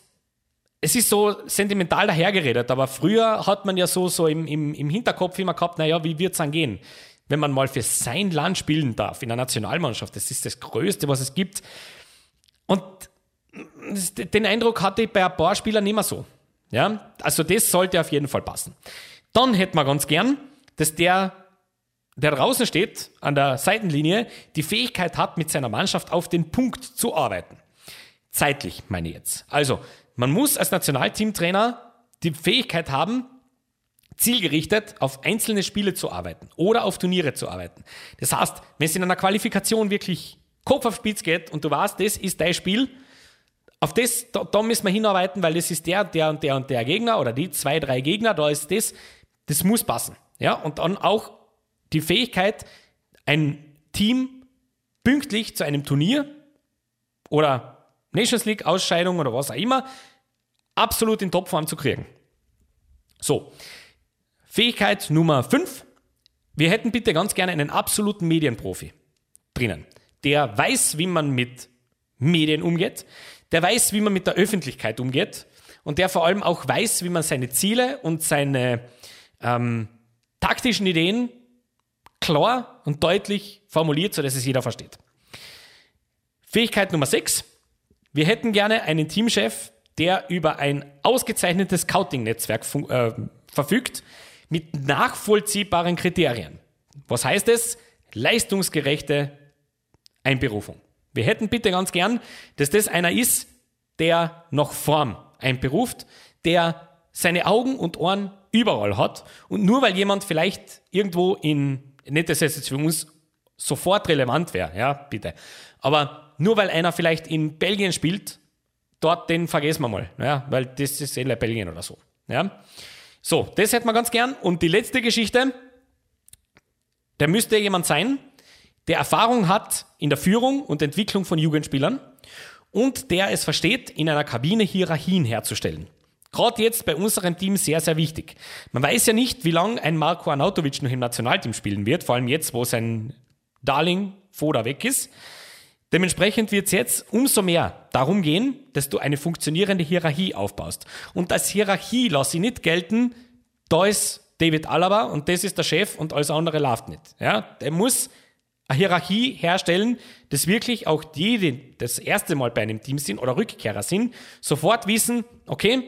es ist so sentimental dahergeredet, aber früher hat man ja so, so im, im, im Hinterkopf immer gehabt, naja, wie wird es dann gehen? wenn man mal für sein Land spielen darf in der Nationalmannschaft. Das ist das Größte, was es gibt. Und den Eindruck hatte ich bei ein paar Spielern mehr so. Ja, also das sollte auf jeden Fall passen. Dann hätte man ganz gern, dass der, der draußen steht, an der Seitenlinie, die Fähigkeit hat, mit seiner Mannschaft auf den Punkt zu arbeiten. Zeitlich, meine ich jetzt. Also, man muss als Nationalteamtrainer die Fähigkeit haben, zielgerichtet auf einzelne Spiele zu arbeiten oder auf Turniere zu arbeiten. Das heißt, wenn es in einer Qualifikation wirklich Kopf auf Spitz geht und du weißt, das ist dein Spiel, auf das, da, da müssen wir hinarbeiten, weil das ist der, der und der und der Gegner oder die zwei, drei Gegner, da ist das, das muss passen. Ja, und dann auch die Fähigkeit, ein Team pünktlich zu einem Turnier oder Nations League Ausscheidung oder was auch immer absolut in Topform zu kriegen. So, Fähigkeit Nummer 5. Wir hätten bitte ganz gerne einen absoluten Medienprofi drinnen, der weiß, wie man mit Medien umgeht, der weiß, wie man mit der Öffentlichkeit umgeht und der vor allem auch weiß, wie man seine Ziele und seine ähm, taktischen Ideen klar und deutlich formuliert, sodass es jeder versteht. Fähigkeit Nummer 6. Wir hätten gerne einen Teamchef, der über ein ausgezeichnetes Scouting-Netzwerk äh, verfügt, mit nachvollziehbaren Kriterien. Was heißt es? Leistungsgerechte Einberufung. Wir hätten bitte ganz gern, dass das einer ist, der noch Form einberuft, der seine Augen und Ohren überall hat und nur weil jemand vielleicht irgendwo in, nicht dass es jetzt für uns sofort relevant wäre, ja, bitte. Aber nur weil einer vielleicht in Belgien spielt, dort den vergessen wir mal, ja, weil das ist eh Belgien oder so, ja. So, das hätten wir ganz gern. Und die letzte Geschichte, der müsste jemand sein, der Erfahrung hat in der Führung und Entwicklung von Jugendspielern und der es versteht, in einer Kabine Hierarchien herzustellen. Gerade jetzt bei unserem Team sehr, sehr wichtig. Man weiß ja nicht, wie lange ein Marco Arnautovic noch im Nationalteam spielen wird, vor allem jetzt, wo sein Darling Foda weg ist. Dementsprechend wird es jetzt umso mehr darum gehen, dass du eine funktionierende Hierarchie aufbaust. Und als Hierarchie lasse ich nicht gelten, da ist David Alaba und das ist der Chef und alles andere läuft nicht. Ja, der muss Hierarchie herstellen, dass wirklich auch die, die das erste Mal bei einem Team sind oder Rückkehrer sind, sofort wissen, okay,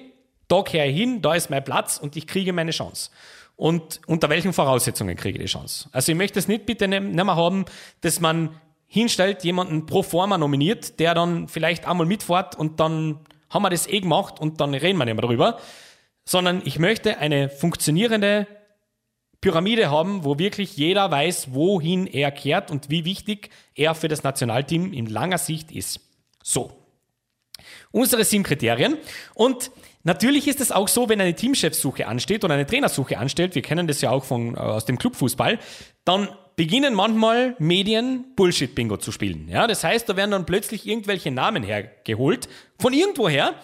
da kehre ich hin, da ist mein Platz und ich kriege meine Chance. Und unter welchen Voraussetzungen kriege ich die Chance? Also ich möchte es nicht bitte nicht mehr haben, dass man hinstellt, jemanden pro forma nominiert, der dann vielleicht einmal mitfährt und dann haben wir das eh gemacht und dann reden wir nicht mehr drüber, sondern ich möchte eine funktionierende Pyramide haben, wo wirklich jeder weiß, wohin er kehrt und wie wichtig er für das Nationalteam in langer Sicht ist. So. Unsere sieben Kriterien. Und natürlich ist es auch so, wenn eine Teamchefsuche ansteht oder eine Trainersuche ansteht, wir kennen das ja auch von, äh, aus dem Clubfußball, dann beginnen manchmal Medien Bullshit-Bingo zu spielen. Ja, das heißt, da werden dann plötzlich irgendwelche Namen hergeholt, von irgendwoher.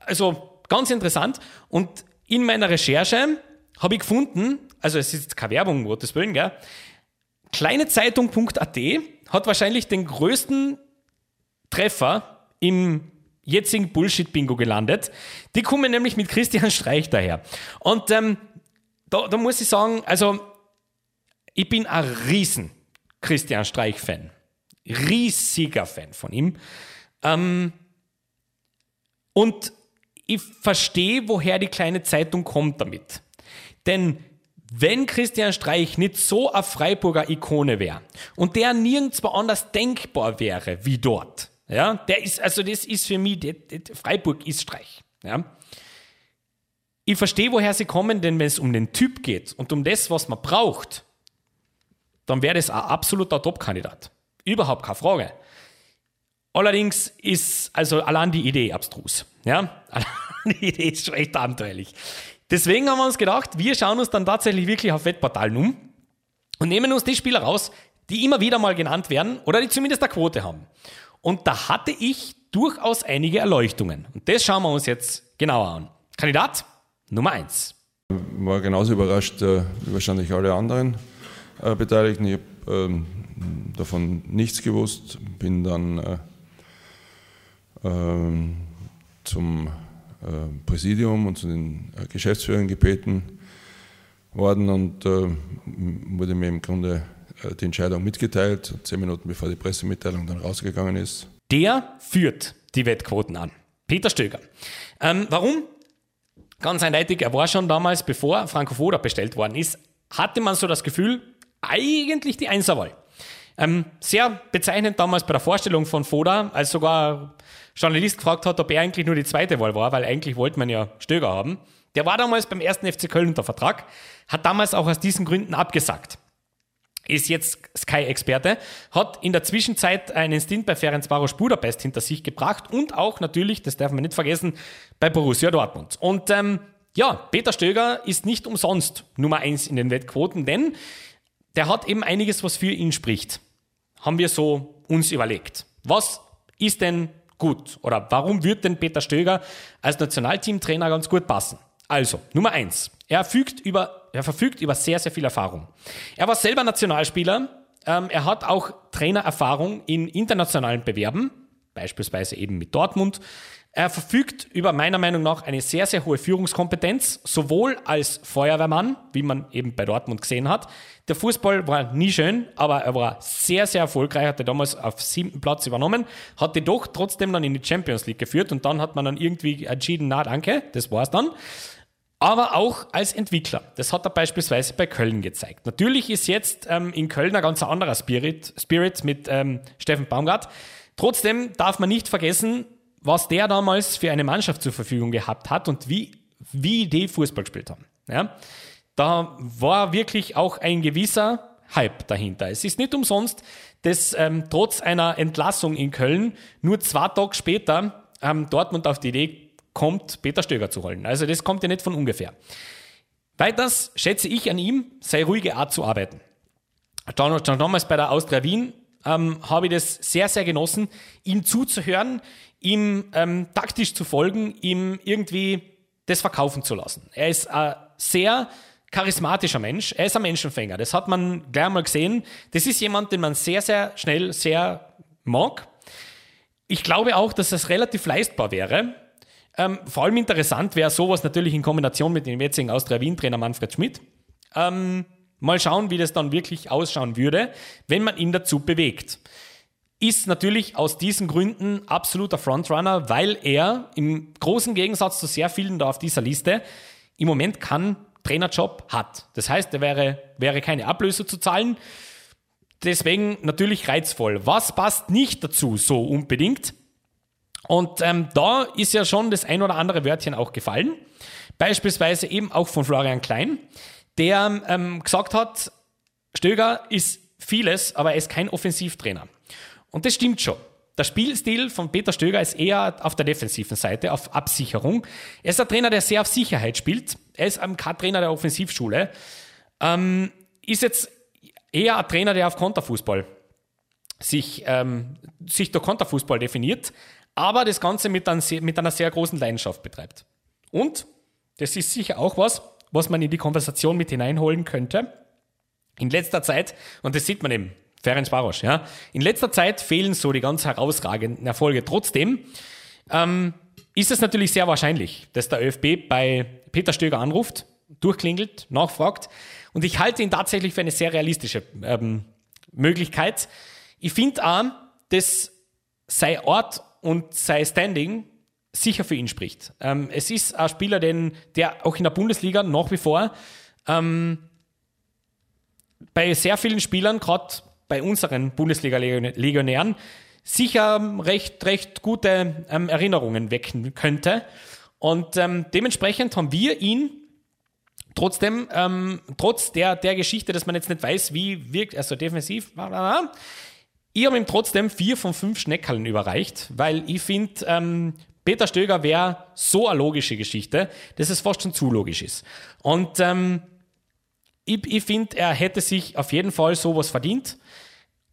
Also ganz interessant. Und in meiner Recherche habe ich gefunden, also es ist keine Werbung, um Gottes Willen, gell? Kleinezeitung.at hat wahrscheinlich den größten Treffer im jetzigen Bullshit-Bingo gelandet. Die kommen nämlich mit Christian Streich daher. Und ähm, da, da muss ich sagen, also ich bin ein riesen Christian Streich-Fan. Riesiger Fan von ihm. Ähm, und ich verstehe, woher die kleine Zeitung kommt damit. Denn wenn Christian Streich nicht so eine Freiburger Ikone wäre und der nirgendwo anders denkbar wäre wie dort, ja, der ist, also das ist für mich, der, der Freiburg ist Streich, ja. Ich verstehe, woher sie kommen, denn wenn es um den Typ geht und um das, was man braucht, dann wäre das ein absoluter Top-Kandidat. Überhaupt keine Frage. Allerdings ist also allein die Idee abstrus. Ja? die Idee ist schon echt abenteuerlich. Deswegen haben wir uns gedacht, wir schauen uns dann tatsächlich wirklich auf Wettportalen um und nehmen uns die Spieler raus, die immer wieder mal genannt werden oder die zumindest eine Quote haben. Und da hatte ich durchaus einige Erleuchtungen. Und das schauen wir uns jetzt genauer an. Kandidat Nummer 1. War genauso überrascht äh, wie wahrscheinlich alle anderen äh, Beteiligten. Ich habe ähm, davon nichts gewusst, bin dann äh, ähm, zum Präsidium und zu den äh, Geschäftsführern gebeten worden und äh, wurde mir im Grunde äh, die Entscheidung mitgeteilt, zehn Minuten bevor die Pressemitteilung dann rausgegangen ist. Der führt die Wettquoten an. Peter Stöger. Ähm, warum? Ganz eindeutig, er war schon damals, bevor Franco Foda bestellt worden ist, hatte man so das Gefühl, eigentlich die Einserwahl. Ähm, sehr bezeichnend damals bei der Vorstellung von Foda, als sogar Journalist gefragt hat, ob er eigentlich nur die zweite Wahl war, weil eigentlich wollte man ja Stöger haben. Der war damals beim ersten FC Köln unter Vertrag, hat damals auch aus diesen Gründen abgesagt. Ist jetzt Sky-Experte, hat in der Zwischenzeit einen Stint bei Ferencvaros Budapest hinter sich gebracht und auch natürlich, das darf man nicht vergessen, bei Borussia Dortmund. Und ähm, ja, Peter Stöger ist nicht umsonst Nummer eins in den Wettquoten, denn der hat eben einiges, was für ihn spricht. Haben wir so uns überlegt. Was ist denn gut? Oder warum wird denn Peter Stöger als Nationalteamtrainer ganz gut passen? Also, Nummer eins. Er, verfügt über, er verfügt über sehr, sehr viel Erfahrung. Er war selber Nationalspieler. Ähm, er hat auch Trainererfahrung in internationalen Bewerben, beispielsweise eben mit Dortmund. Er verfügt über meiner Meinung nach eine sehr, sehr hohe Führungskompetenz, sowohl als Feuerwehrmann, wie man eben bei Dortmund gesehen hat. Der Fußball war nie schön, aber er war sehr, sehr erfolgreich, hatte damals auf siebten Platz übernommen, hatte doch trotzdem dann in die Champions League geführt und dann hat man dann irgendwie entschieden, na danke, das war's dann. Aber auch als Entwickler. Das hat er beispielsweise bei Köln gezeigt. Natürlich ist jetzt ähm, in Köln ein ganz anderer Spirit, Spirit mit ähm, Steffen Baumgart. Trotzdem darf man nicht vergessen, was der damals für eine Mannschaft zur Verfügung gehabt hat und wie, wie die Fußball gespielt haben. Ja? Da war wirklich auch ein gewisser Hype dahinter. Es ist nicht umsonst, dass ähm, trotz einer Entlassung in Köln nur zwei Tage später ähm, Dortmund auf die Idee kommt, Peter Stöger zu holen. Also das kommt ja nicht von ungefähr. Weiters schätze ich an ihm seine ruhige Art zu arbeiten. Schon damals bei der Austria Wien ähm, habe ich das sehr, sehr genossen, ihm zuzuhören, ihm ähm, taktisch zu folgen, ihm irgendwie das verkaufen zu lassen. Er ist ein sehr charismatischer Mensch, er ist ein Menschenfänger. Das hat man gleich mal gesehen. Das ist jemand, den man sehr, sehr schnell sehr mag. Ich glaube auch, dass das relativ leistbar wäre. Ähm, vor allem interessant wäre sowas natürlich in Kombination mit dem jetzigen Austria Wien-Trainer Manfred Schmidt. Ähm, mal schauen, wie das dann wirklich ausschauen würde, wenn man ihn dazu bewegt. Ist natürlich aus diesen Gründen absoluter Frontrunner, weil er im großen Gegensatz zu sehr vielen da auf dieser Liste im Moment keinen Trainerjob hat. Das heißt, er wäre, wäre keine Ablöse zu zahlen. Deswegen natürlich reizvoll. Was passt nicht dazu so unbedingt? Und ähm, da ist ja schon das ein oder andere Wörtchen auch gefallen. Beispielsweise eben auch von Florian Klein, der ähm, gesagt hat, Stöger ist vieles, aber er ist kein Offensivtrainer. Und das stimmt schon. Der Spielstil von Peter Stöger ist eher auf der defensiven Seite, auf Absicherung. Er ist ein Trainer, der sehr auf Sicherheit spielt. Er ist kein Trainer der Offensivschule. Ähm, ist jetzt eher ein Trainer, der auf Konterfußball sich, ähm, sich durch Konterfußball definiert aber das Ganze mit, ein, mit einer sehr großen Leidenschaft betreibt. Und das ist sicher auch was, was man in die Konversation mit hineinholen könnte. In letzter Zeit, und das sieht man eben, Ferenc Barosch, ja, in letzter Zeit fehlen so die ganz herausragenden Erfolge. Trotzdem ähm, ist es natürlich sehr wahrscheinlich, dass der ÖFB bei Peter Stöger anruft, durchklingelt, nachfragt. Und ich halte ihn tatsächlich für eine sehr realistische ähm, Möglichkeit. Ich finde auch, dass sein Ort und sein Standing sicher für ihn spricht. Ähm, es ist ein Spieler, den, der auch in der Bundesliga nach wie vor ähm, bei sehr vielen Spielern, gerade bei unseren Bundesliga-Legionären, sicher recht, recht gute ähm, Erinnerungen wecken könnte. Und ähm, dementsprechend haben wir ihn trotzdem, ähm, trotz der, der Geschichte, dass man jetzt nicht weiß, wie wirkt, also defensiv, ich habe ihm trotzdem vier von fünf Schneckerln überreicht, weil ich finde, ähm, Peter Stöger wäre so eine logische Geschichte, dass es fast schon zu logisch ist. Und ähm, ich, ich finde, er hätte sich auf jeden Fall sowas verdient.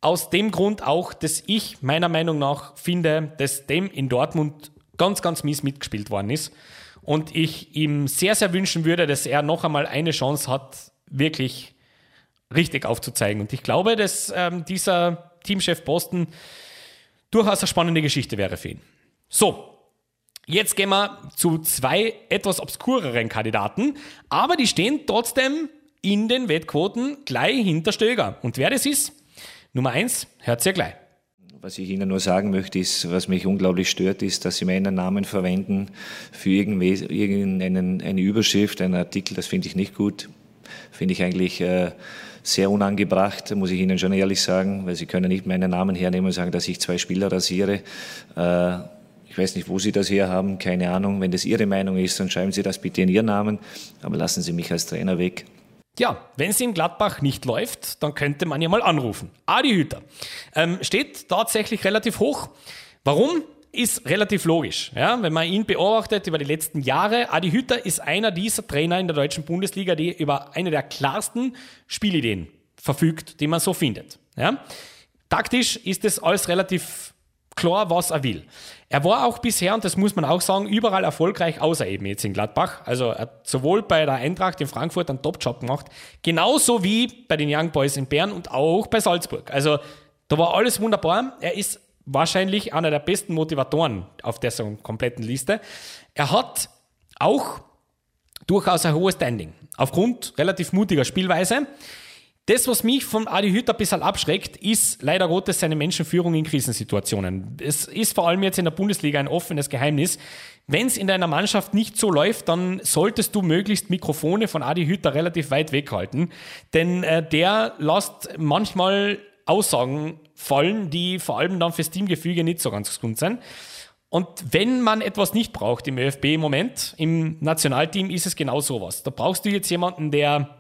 Aus dem Grund auch, dass ich meiner Meinung nach finde, dass dem in Dortmund ganz, ganz mies mitgespielt worden ist. Und ich ihm sehr, sehr wünschen würde, dass er noch einmal eine Chance hat, wirklich richtig aufzuzeigen. Und ich glaube, dass ähm, dieser Teamchef Boston, durchaus eine spannende Geschichte wäre für ihn. So, jetzt gehen wir zu zwei etwas obskureren Kandidaten, aber die stehen trotzdem in den Wettquoten gleich hinter Stöger. Und wer das ist? Nummer eins, hört ihr gleich. Was ich Ihnen nur sagen möchte, ist, was mich unglaublich stört, ist, dass Sie meinen Namen verwenden für irgendeine Überschrift, einen Artikel. Das finde ich nicht gut. Finde ich eigentlich äh, sehr unangebracht, muss ich Ihnen schon ehrlich sagen, weil Sie können nicht meinen Namen hernehmen und sagen, dass ich zwei Spieler rasiere. Äh, ich weiß nicht, wo Sie das her haben, keine Ahnung. Wenn das Ihre Meinung ist, dann schreiben Sie das bitte in Ihren Namen, aber lassen Sie mich als Trainer weg. Ja, wenn es in Gladbach nicht läuft, dann könnte man ja mal anrufen. Adi Hüter ähm, steht tatsächlich relativ hoch. Warum? ist relativ logisch. Ja? Wenn man ihn beobachtet über die letzten Jahre, Adi Hütter ist einer dieser Trainer in der deutschen Bundesliga, die über eine der klarsten Spielideen verfügt, die man so findet. Ja? Taktisch ist es alles relativ klar, was er will. Er war auch bisher, und das muss man auch sagen, überall erfolgreich, außer eben jetzt in Gladbach. Also er hat sowohl bei der Eintracht in Frankfurt einen Top-Job gemacht, genauso wie bei den Young Boys in Bern und auch bei Salzburg. Also da war alles wunderbar. Er ist wahrscheinlich einer der besten Motivatoren auf der so kompletten Liste. Er hat auch durchaus ein hohes Standing, aufgrund relativ mutiger Spielweise. Das, was mich von Adi Hütter ein bisschen abschreckt, ist leider Gottes seine Menschenführung in Krisensituationen. Es ist vor allem jetzt in der Bundesliga ein offenes Geheimnis. Wenn es in deiner Mannschaft nicht so läuft, dann solltest du möglichst Mikrofone von Adi Hütter relativ weit weghalten, denn äh, der lässt manchmal Aussagen fallen, die vor allem dann fürs Teamgefüge nicht so ganz gesund sind. Und wenn man etwas nicht braucht im ÖFB im Moment, im Nationalteam ist es genau sowas. Da brauchst du jetzt jemanden, der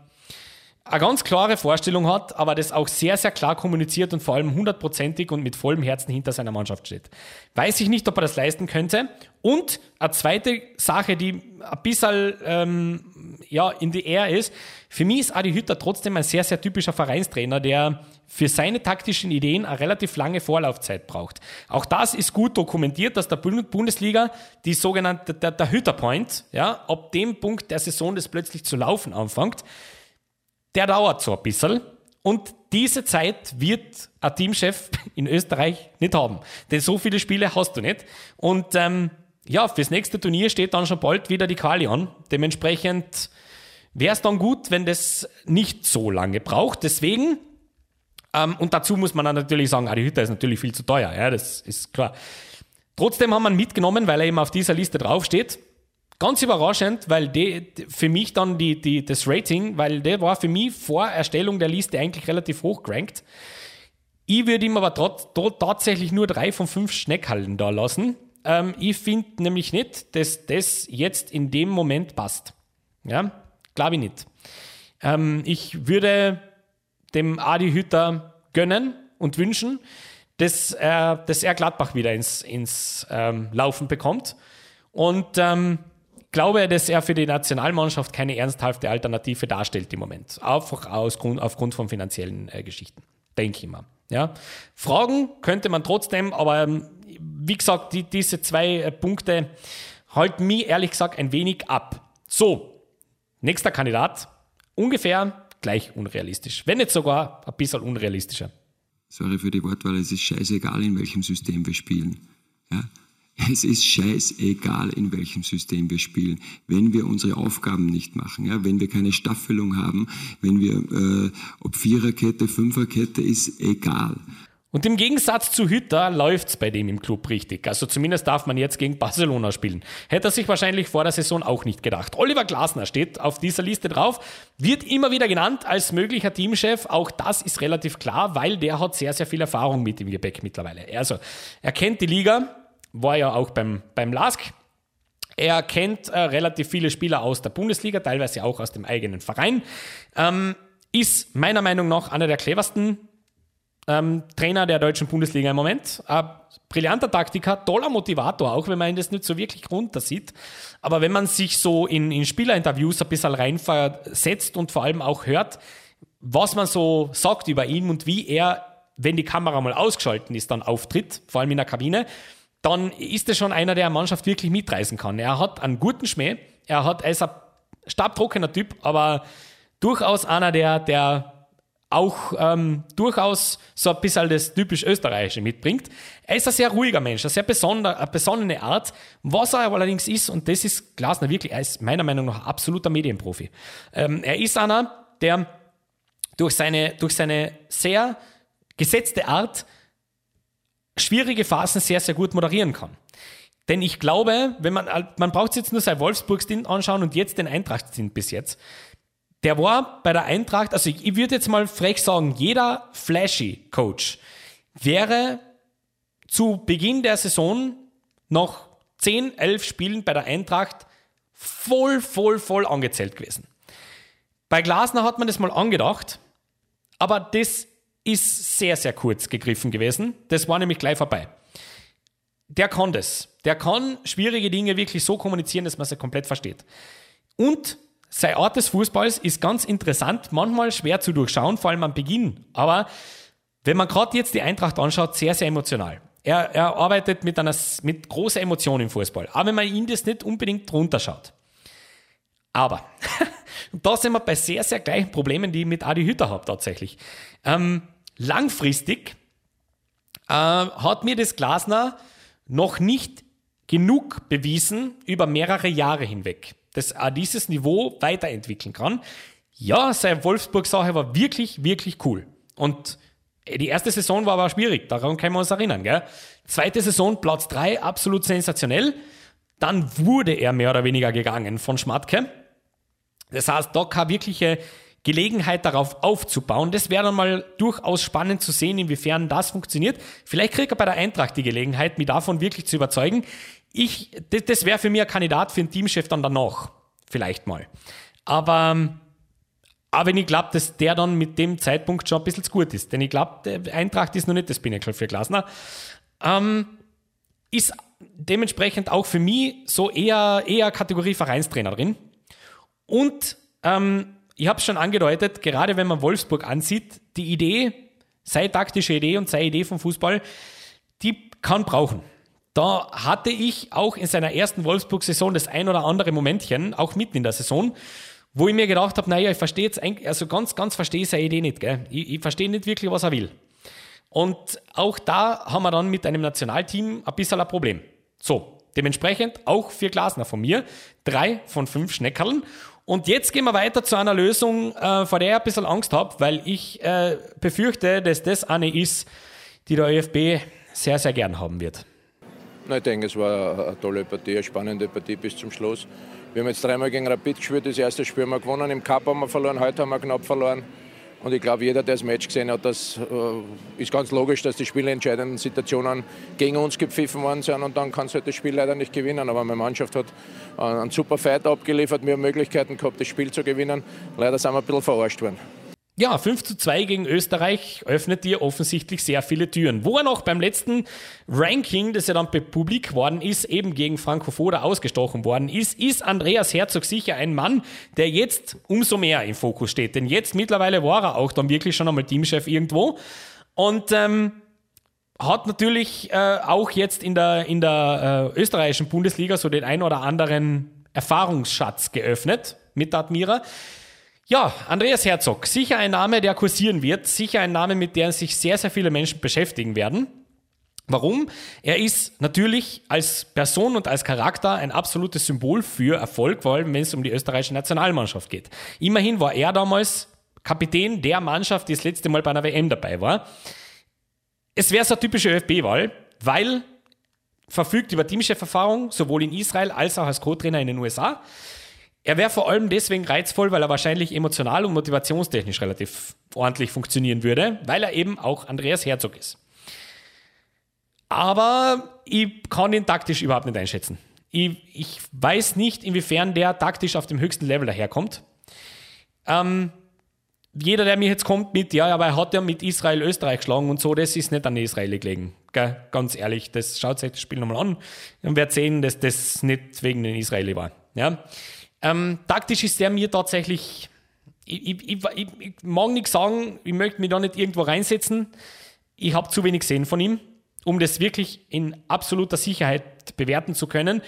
eine ganz klare Vorstellung hat, aber das auch sehr, sehr klar kommuniziert und vor allem hundertprozentig und mit vollem Herzen hinter seiner Mannschaft steht. Weiß ich nicht, ob er das leisten könnte. Und eine zweite Sache, die ein bisschen ähm, ja, in die Air ist, für mich ist Adi Hütter trotzdem ein sehr, sehr typischer Vereinstrainer, der für seine taktischen Ideen eine relativ lange Vorlaufzeit braucht. Auch das ist gut dokumentiert, dass der Bundesliga die sogenannte, der, der Hütter-Point, ja, ab dem Punkt der Saison das plötzlich zu laufen anfängt, der dauert so ein bisschen. Und diese Zeit wird ein Teamchef in Österreich nicht haben. Denn so viele Spiele hast du nicht. Und ähm, ja, fürs nächste Turnier steht dann schon bald wieder die Quali an. Dementsprechend wäre es dann gut, wenn das nicht so lange braucht. Deswegen, ähm, und dazu muss man dann natürlich sagen, ah, die Hütte ist natürlich viel zu teuer, ja, das ist klar. Trotzdem haben wir ihn mitgenommen, weil er eben auf dieser Liste draufsteht. Ganz überraschend, weil die, für mich dann die, die, das Rating, weil der war für mich vor Erstellung der Liste eigentlich relativ hoch gerankt. Ich würde ihm aber trot, trot, tatsächlich nur drei von fünf Schneckhallen da lassen. Ähm, ich finde nämlich nicht, dass das jetzt in dem Moment passt. Ja, glaube ich nicht. Ähm, ich würde dem Adi Hütter gönnen und wünschen, dass er, dass er Gladbach wieder ins, ins ähm, Laufen bekommt. Und ähm, glaube, dass er für die Nationalmannschaft keine ernsthafte Alternative darstellt im Moment. Einfach aus, aufgrund von finanziellen äh, Geschichten. Denke ich mal. Ja. Fragen könnte man trotzdem, aber ähm, wie gesagt, die, diese zwei äh, Punkte halten mich ehrlich gesagt ein wenig ab. So, nächster Kandidat. Ungefähr gleich unrealistisch. Wenn nicht sogar ein bisschen unrealistischer. Sorry für die Wortwahl, es ist scheißegal, in welchem System wir spielen. Ja? Es ist scheißegal, in welchem System wir spielen. Wenn wir unsere Aufgaben nicht machen, ja, wenn wir keine Staffelung haben, wenn wir, äh, ob Viererkette, Fünferkette, ist egal. Und im Gegensatz zu Hütter läuft's bei dem im Club richtig. Also zumindest darf man jetzt gegen Barcelona spielen. Hätte er sich wahrscheinlich vor der Saison auch nicht gedacht. Oliver Glasner steht auf dieser Liste drauf, wird immer wieder genannt als möglicher Teamchef. Auch das ist relativ klar, weil der hat sehr, sehr viel Erfahrung mit dem Gepäck mittlerweile. Also er kennt die Liga, war ja auch beim, beim LASK. Er kennt äh, relativ viele Spieler aus der Bundesliga, teilweise auch aus dem eigenen Verein. Ähm, ist meiner Meinung nach einer der cleversten ähm, Trainer der deutschen Bundesliga im Moment. Ein brillanter Taktiker, toller Motivator, auch wenn man ihn das nicht so wirklich runter sieht. Aber wenn man sich so in, in Spielerinterviews ein bisschen reinversetzt und vor allem auch hört, was man so sagt über ihn und wie er, wenn die Kamera mal ausgeschalten ist, dann auftritt, vor allem in der Kabine, dann ist er schon einer, der eine Mannschaft wirklich mitreißen kann. Er hat einen guten Schmäh, er, hat, er ist ein stabtrockener Typ, aber durchaus einer, der, der auch ähm, durchaus so ein bisschen das typisch Österreichische mitbringt. Er ist ein sehr ruhiger Mensch, eine sehr besonder, eine besonnene Art. Was er allerdings ist, und das ist Glasner wirklich, er ist meiner Meinung nach absoluter Medienprofi. Ähm, er ist einer, der durch seine, durch seine sehr gesetzte Art schwierige Phasen sehr, sehr gut moderieren kann. Denn ich glaube, wenn man, man braucht jetzt nur sein Wolfsburg-Stint anschauen und jetzt den Eintracht-Stint bis jetzt. Der war bei der Eintracht, also ich, ich würde jetzt mal frech sagen, jeder flashy Coach wäre zu Beginn der Saison noch 10, 11 Spielen bei der Eintracht voll, voll, voll angezählt gewesen. Bei Glasner hat man das mal angedacht, aber das ist sehr, sehr kurz gegriffen gewesen. Das war nämlich gleich vorbei. Der kann das. Der kann schwierige Dinge wirklich so kommunizieren, dass man sie komplett versteht. Und seine Art des Fußballs ist ganz interessant, manchmal schwer zu durchschauen, vor allem am Beginn. Aber wenn man gerade jetzt die Eintracht anschaut, sehr, sehr emotional. Er, er arbeitet mit, einer, mit großer Emotion im Fußball. Aber wenn man ihn das nicht unbedingt drunter schaut. Aber, da sind wir bei sehr, sehr gleichen Problemen, die ich mit Adi Hütter habe tatsächlich. Ähm, langfristig äh, hat mir das Glasner noch nicht genug bewiesen über mehrere Jahre hinweg, dass er dieses Niveau weiterentwickeln kann. Ja, seine Wolfsburg-Sache war wirklich, wirklich cool. Und die erste Saison war aber schwierig, daran können wir uns erinnern. Gell? Zweite Saison, Platz 3, absolut sensationell. Dann wurde er mehr oder weniger gegangen von Schmatke. Das heißt, da keine wirkliche Gelegenheit darauf aufzubauen. Das wäre dann mal durchaus spannend zu sehen, inwiefern das funktioniert. Vielleicht kriegt er bei der Eintracht die Gelegenheit, mich davon wirklich zu überzeugen. Ich, das, wäre für mich ein Kandidat für einen Teamchef dann danach. Vielleicht mal. Aber Aber ich glaube, dass der dann mit dem Zeitpunkt schon ein bisschen zu gut ist. Denn ich glaube, Eintracht ist noch nicht das Pinnacle für Glasner. Ähm, ist dementsprechend auch für mich so eher, eher Kategorie Vereinstrainer drin. Und ähm, ich habe es schon angedeutet, gerade wenn man Wolfsburg ansieht, die Idee, sei taktische Idee und sei Idee vom Fußball, die kann brauchen. Da hatte ich auch in seiner ersten Wolfsburg-Saison das ein oder andere Momentchen, auch mitten in der Saison, wo ich mir gedacht habe, naja, ich verstehe jetzt eigentlich, also ganz, ganz verstehe seine Idee nicht, gell? Ich, ich verstehe nicht wirklich, was er will. Und auch da haben wir dann mit einem Nationalteam ein bisschen ein Problem. So, dementsprechend auch vier Glasner von mir, drei von fünf Schneckerln. Und jetzt gehen wir weiter zu einer Lösung, äh, vor der ich ein bisschen Angst habe, weil ich äh, befürchte, dass das eine ist, die der ÖFB sehr, sehr gern haben wird. Ich denke, es war eine tolle Partie, eine spannende Partie bis zum Schluss. Wir haben jetzt dreimal gegen Rapid gespielt, das erste Spiel haben wir gewonnen, im Cup haben wir verloren, heute haben wir knapp verloren. Und ich glaube, jeder, der das Match gesehen hat, das äh, ist ganz logisch, dass die spielentscheidenden Situationen gegen uns gepfiffen worden sind und dann kannst du halt das Spiel leider nicht gewinnen. Aber meine Mannschaft hat äh, einen super Fight abgeliefert, wir haben Möglichkeiten gehabt, das Spiel zu gewinnen. Leider sind wir ein bisschen verarscht worden. Ja, 5 zu 2 gegen Österreich öffnet dir offensichtlich sehr viele Türen. Wo er noch beim letzten Ranking, das ja dann publik worden ist, eben gegen Franco Foda ausgestochen worden ist, ist Andreas Herzog sicher ein Mann, der jetzt umso mehr im Fokus steht. Denn jetzt mittlerweile war er auch dann wirklich schon einmal Teamchef irgendwo. Und ähm, hat natürlich äh, auch jetzt in der, in der äh, österreichischen Bundesliga so den ein oder anderen Erfahrungsschatz geöffnet mit Admira. Ja, Andreas Herzog, sicher ein Name, der kursieren wird, sicher ein Name, mit dem sich sehr, sehr viele Menschen beschäftigen werden. Warum? Er ist natürlich als Person und als Charakter ein absolutes Symbol für Erfolg, vor allem wenn es um die österreichische Nationalmannschaft geht. Immerhin war er damals Kapitän der Mannschaft, die das letzte Mal bei einer WM dabei war. Es wäre so eine typische ÖFB-Wahl, weil verfügt über Teamchef-Erfahrung, sowohl in Israel als auch als Co-Trainer in den USA. Er wäre vor allem deswegen reizvoll, weil er wahrscheinlich emotional und motivationstechnisch relativ ordentlich funktionieren würde, weil er eben auch Andreas Herzog ist. Aber ich kann ihn taktisch überhaupt nicht einschätzen. Ich, ich weiß nicht, inwiefern der taktisch auf dem höchsten Level daherkommt. Ähm, jeder, der mir jetzt kommt mit, ja, aber er hat ja mit Israel Österreich geschlagen und so, das ist nicht an Israel gelegen. Gell? Ganz ehrlich, das schaut sich das Spiel nochmal an und wird sehen, dass das nicht wegen den Israeli war. Ja? Ähm, taktisch ist der mir tatsächlich, ich, ich, ich, ich mag nichts sagen, ich möchte mich da nicht irgendwo reinsetzen. Ich habe zu wenig gesehen von ihm, um das wirklich in absoluter Sicherheit bewerten zu können.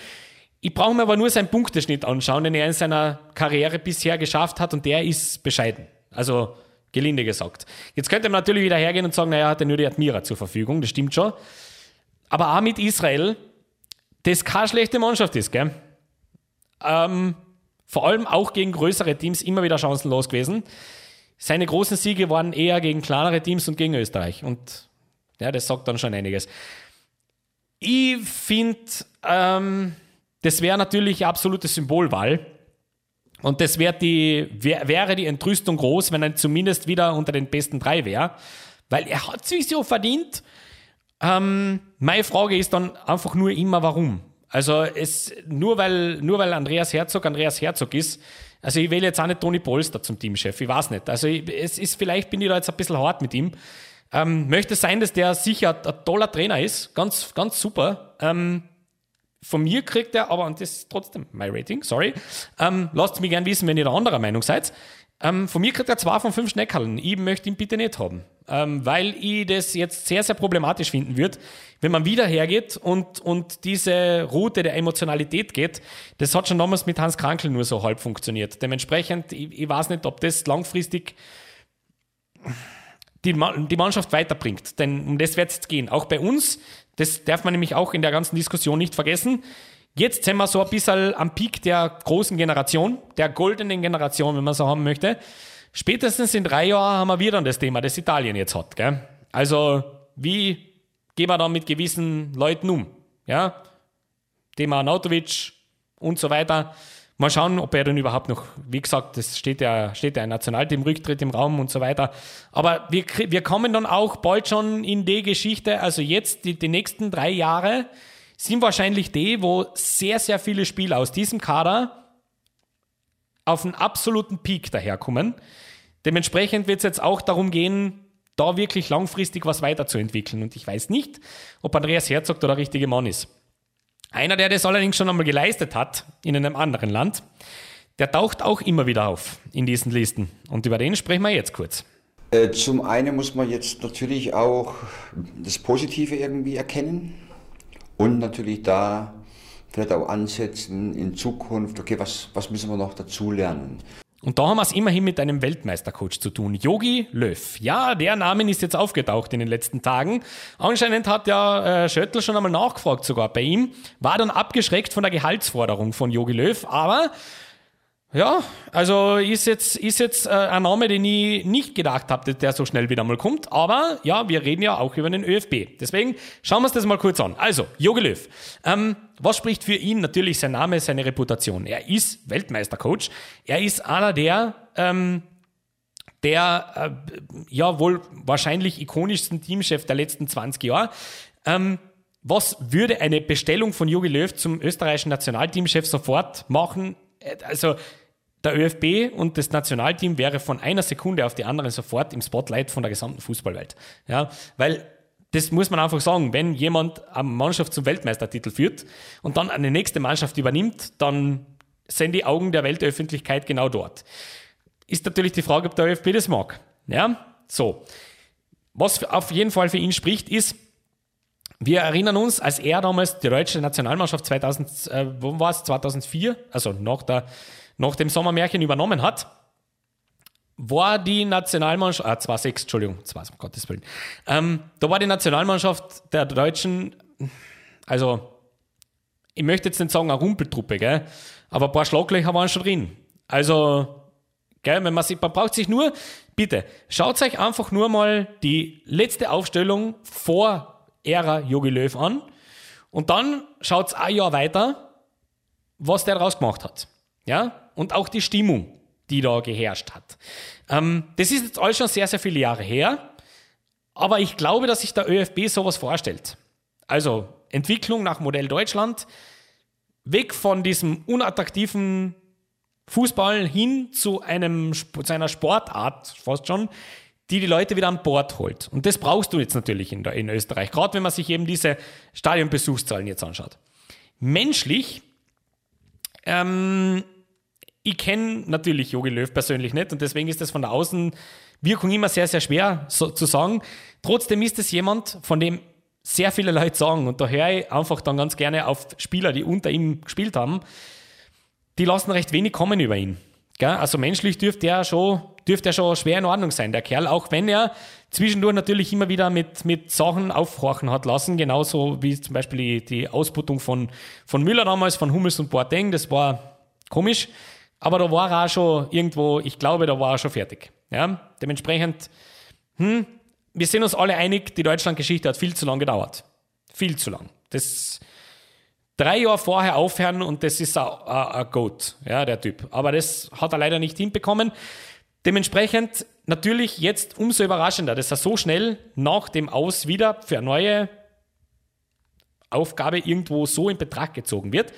Ich brauche mir aber nur seinen Punkteschnitt anschauen, den er in seiner Karriere bisher geschafft hat und der ist bescheiden. Also gelinde gesagt. Jetzt könnte man natürlich wieder hergehen und sagen, naja, hat er nur die Admira zur Verfügung, das stimmt schon. Aber auch mit Israel, das keine schlechte Mannschaft ist, gell? Ähm, vor allem auch gegen größere Teams immer wieder chancenlos gewesen. Seine großen Siege waren eher gegen kleinere Teams und gegen Österreich. Und ja, das sagt dann schon einiges. Ich finde, ähm, das wäre natürlich absolute Symbolwahl. Und das wär die, wär, wäre die Entrüstung groß, wenn er zumindest wieder unter den besten drei wäre. Weil er hat sich so verdient. Ähm, meine Frage ist dann einfach nur immer, warum? Also es, nur, weil, nur weil Andreas Herzog Andreas Herzog ist, also ich wähle jetzt auch nicht Toni Polster zum Teamchef, ich weiß nicht. Also ich, es ist, vielleicht bin ich da jetzt ein bisschen hart mit ihm. Ähm, möchte sein, dass der sicher ein toller Trainer ist, ganz, ganz super. Ähm, von mir kriegt er, aber, und das ist trotzdem mein Rating, sorry, ähm, lasst mich gerne wissen, wenn ihr da anderer Meinung seid. Ähm, von mir kriegt er zwei von fünf Schneckerln. Ich möchte ihn bitte nicht haben, ähm, weil ich das jetzt sehr, sehr problematisch finden würde, wenn man wieder hergeht und, und diese Route der Emotionalität geht. Das hat schon damals mit Hans Krankel nur so halb funktioniert. Dementsprechend, ich, ich weiß nicht, ob das langfristig die, die Mannschaft weiterbringt. Denn um das wird es gehen. Auch bei uns, das darf man nämlich auch in der ganzen Diskussion nicht vergessen. Jetzt sind wir so ein bisschen am Peak der großen Generation, der goldenen Generation, wenn man so haben möchte. Spätestens in drei Jahren haben wir dann das Thema, das Italien jetzt hat. Gell? Also, wie gehen wir dann mit gewissen Leuten um? Ja? Thema Nautovic und so weiter. Mal schauen, ob er dann überhaupt noch, wie gesagt, das steht ja, steht ja ein Nationalteam-Rücktritt im Raum und so weiter. Aber wir, wir kommen dann auch bald schon in die Geschichte, also jetzt die, die nächsten drei Jahre, sind wahrscheinlich die, wo sehr, sehr viele Spieler aus diesem Kader auf einen absoluten Peak daherkommen. Dementsprechend wird es jetzt auch darum gehen, da wirklich langfristig was weiterzuentwickeln. Und ich weiß nicht, ob Andreas Herzog da der richtige Mann ist. Einer, der das allerdings schon einmal geleistet hat in einem anderen Land, der taucht auch immer wieder auf in diesen Listen. Und über den sprechen wir jetzt kurz. Äh, zum einen muss man jetzt natürlich auch das Positive irgendwie erkennen und natürlich da vielleicht auch ansetzen in Zukunft, okay, was, was müssen wir noch dazu lernen? Und da haben wir es immerhin mit einem Weltmeistercoach zu tun. Yogi Löw. Ja, der Name ist jetzt aufgetaucht in den letzten Tagen. Anscheinend hat ja äh, Schöttl schon einmal nachgefragt sogar bei ihm. War dann abgeschreckt von der Gehaltsforderung von Yogi Löw. Aber ja, also ist jetzt, ist jetzt äh, ein Name, den ich nicht gedacht habe, der so schnell wieder mal kommt. Aber ja, wir reden ja auch über den ÖFB. Deswegen schauen wir uns das mal kurz an. Also, Jogi Löw. Ähm, was spricht für ihn? Natürlich sein Name, seine Reputation. Er ist Weltmeistercoach. Er ist einer der, ähm, der äh, ja wohl wahrscheinlich ikonischsten Teamchef der letzten 20 Jahre. Ähm, was würde eine Bestellung von Jogi Löw zum österreichischen Nationalteamchef sofort machen? Äh, also der ÖFB und das Nationalteam wäre von einer Sekunde auf die andere sofort im Spotlight von der gesamten Fußballwelt. Ja, weil das muss man einfach sagen, wenn jemand eine Mannschaft zum Weltmeistertitel führt und dann eine nächste Mannschaft übernimmt, dann sind die Augen der Weltöffentlichkeit genau dort. Ist natürlich die Frage, ob der ÖFB das mag. Ja, so. Was auf jeden Fall für ihn spricht, ist, wir erinnern uns, als er damals die deutsche Nationalmannschaft 2000, äh, wo war es, 2004, also nach der nach dem Sommermärchen übernommen hat, war die Nationalmannschaft, ah, 2-6, Entschuldigung, 2, um Gottes Willen, ähm, da war die Nationalmannschaft der Deutschen, also, ich möchte jetzt nicht sagen eine Rumpeltruppe, gell, aber ein paar Schlaglöcher waren schon drin. Also, gell, wenn man, sich, man braucht sich nur, bitte, schaut euch einfach nur mal die letzte Aufstellung vor Ära Jogi Löw an und dann schaut ein Jahr weiter, was der daraus gemacht hat. Ja, und auch die Stimmung, die da geherrscht hat. Ähm, das ist jetzt alles schon sehr, sehr viele Jahre her, aber ich glaube, dass sich der ÖFB sowas vorstellt. Also Entwicklung nach Modell Deutschland, weg von diesem unattraktiven Fußball hin zu, einem, zu einer Sportart, fast schon, die die Leute wieder an Bord holt. Und das brauchst du jetzt natürlich in, der, in Österreich, gerade wenn man sich eben diese Stadionbesuchszahlen jetzt anschaut. Menschlich ähm, ich kenne natürlich Jogi Löw persönlich nicht und deswegen ist das von der Außenwirkung immer sehr, sehr schwer so, zu sagen. Trotzdem ist es jemand, von dem sehr viele Leute sagen, und da höre ich einfach dann ganz gerne auf Spieler, die unter ihm gespielt haben, die lassen recht wenig kommen über ihn. Gell? Also menschlich dürfte er schon, dürfte er schon schwer in Ordnung sein, der Kerl, auch wenn er zwischendurch natürlich immer wieder mit, mit Sachen aufhorchen hat lassen, genauso wie zum Beispiel die, die Ausbuttung von, von Müller damals, von Hummels und Boateng, das war komisch. Aber da war er auch schon irgendwo, ich glaube, da war er schon fertig. Ja? Dementsprechend, hm, wir sind uns alle einig, die Deutschlandgeschichte hat viel zu lang gedauert. Viel zu lang. Das drei Jahre vorher aufhören und das ist ein Goat, ja, der Typ. Aber das hat er leider nicht hinbekommen. Dementsprechend natürlich jetzt umso überraschender, dass er so schnell nach dem Aus wieder für eine neue Aufgabe irgendwo so in Betracht gezogen wird.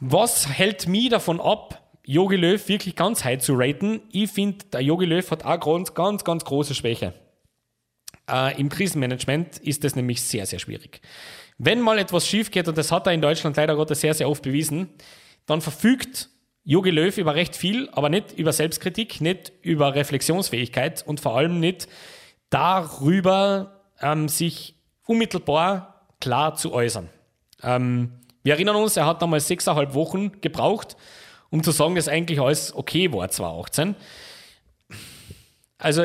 Was hält mich davon ab, Jogi Löw wirklich ganz high zu raten? Ich finde, der Jogi Löw hat auch ganz, ganz, ganz große Schwäche. Äh, Im Krisenmanagement ist das nämlich sehr, sehr schwierig. Wenn mal etwas schief geht, und das hat er in Deutschland leider Gottes sehr, sehr oft bewiesen, dann verfügt Jogi Löw über recht viel, aber nicht über Selbstkritik, nicht über Reflexionsfähigkeit und vor allem nicht darüber, ähm, sich unmittelbar klar zu äußern. Ähm, wir erinnern uns, er hat damals sechseinhalb Wochen gebraucht, um zu sagen, dass eigentlich alles okay war 2018. Also,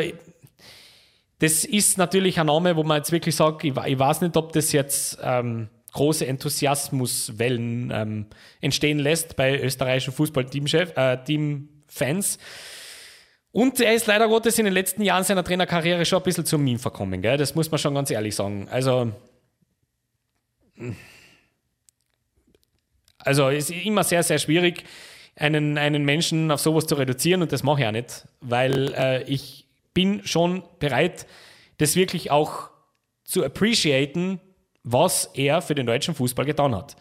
das ist natürlich ein Name, wo man jetzt wirklich sagt, ich, weiß nicht, ob das jetzt ähm, große Enthusiasmuswellen ähm, entstehen lässt bei österreichischen Fußballteamfans. Äh. Und er ist leider Gottes in den letzten Jahren seiner Trainerkarriere schon ein bisschen zum Meme verkommen. Gell? Das muss man schon ganz ehrlich sagen. Also, also ist immer sehr, sehr schwierig, einen, einen Menschen auf sowas zu reduzieren und das mache ich auch nicht, weil äh, ich bin schon bereit, das wirklich auch zu appreciaten, was er für den deutschen Fußball getan hat.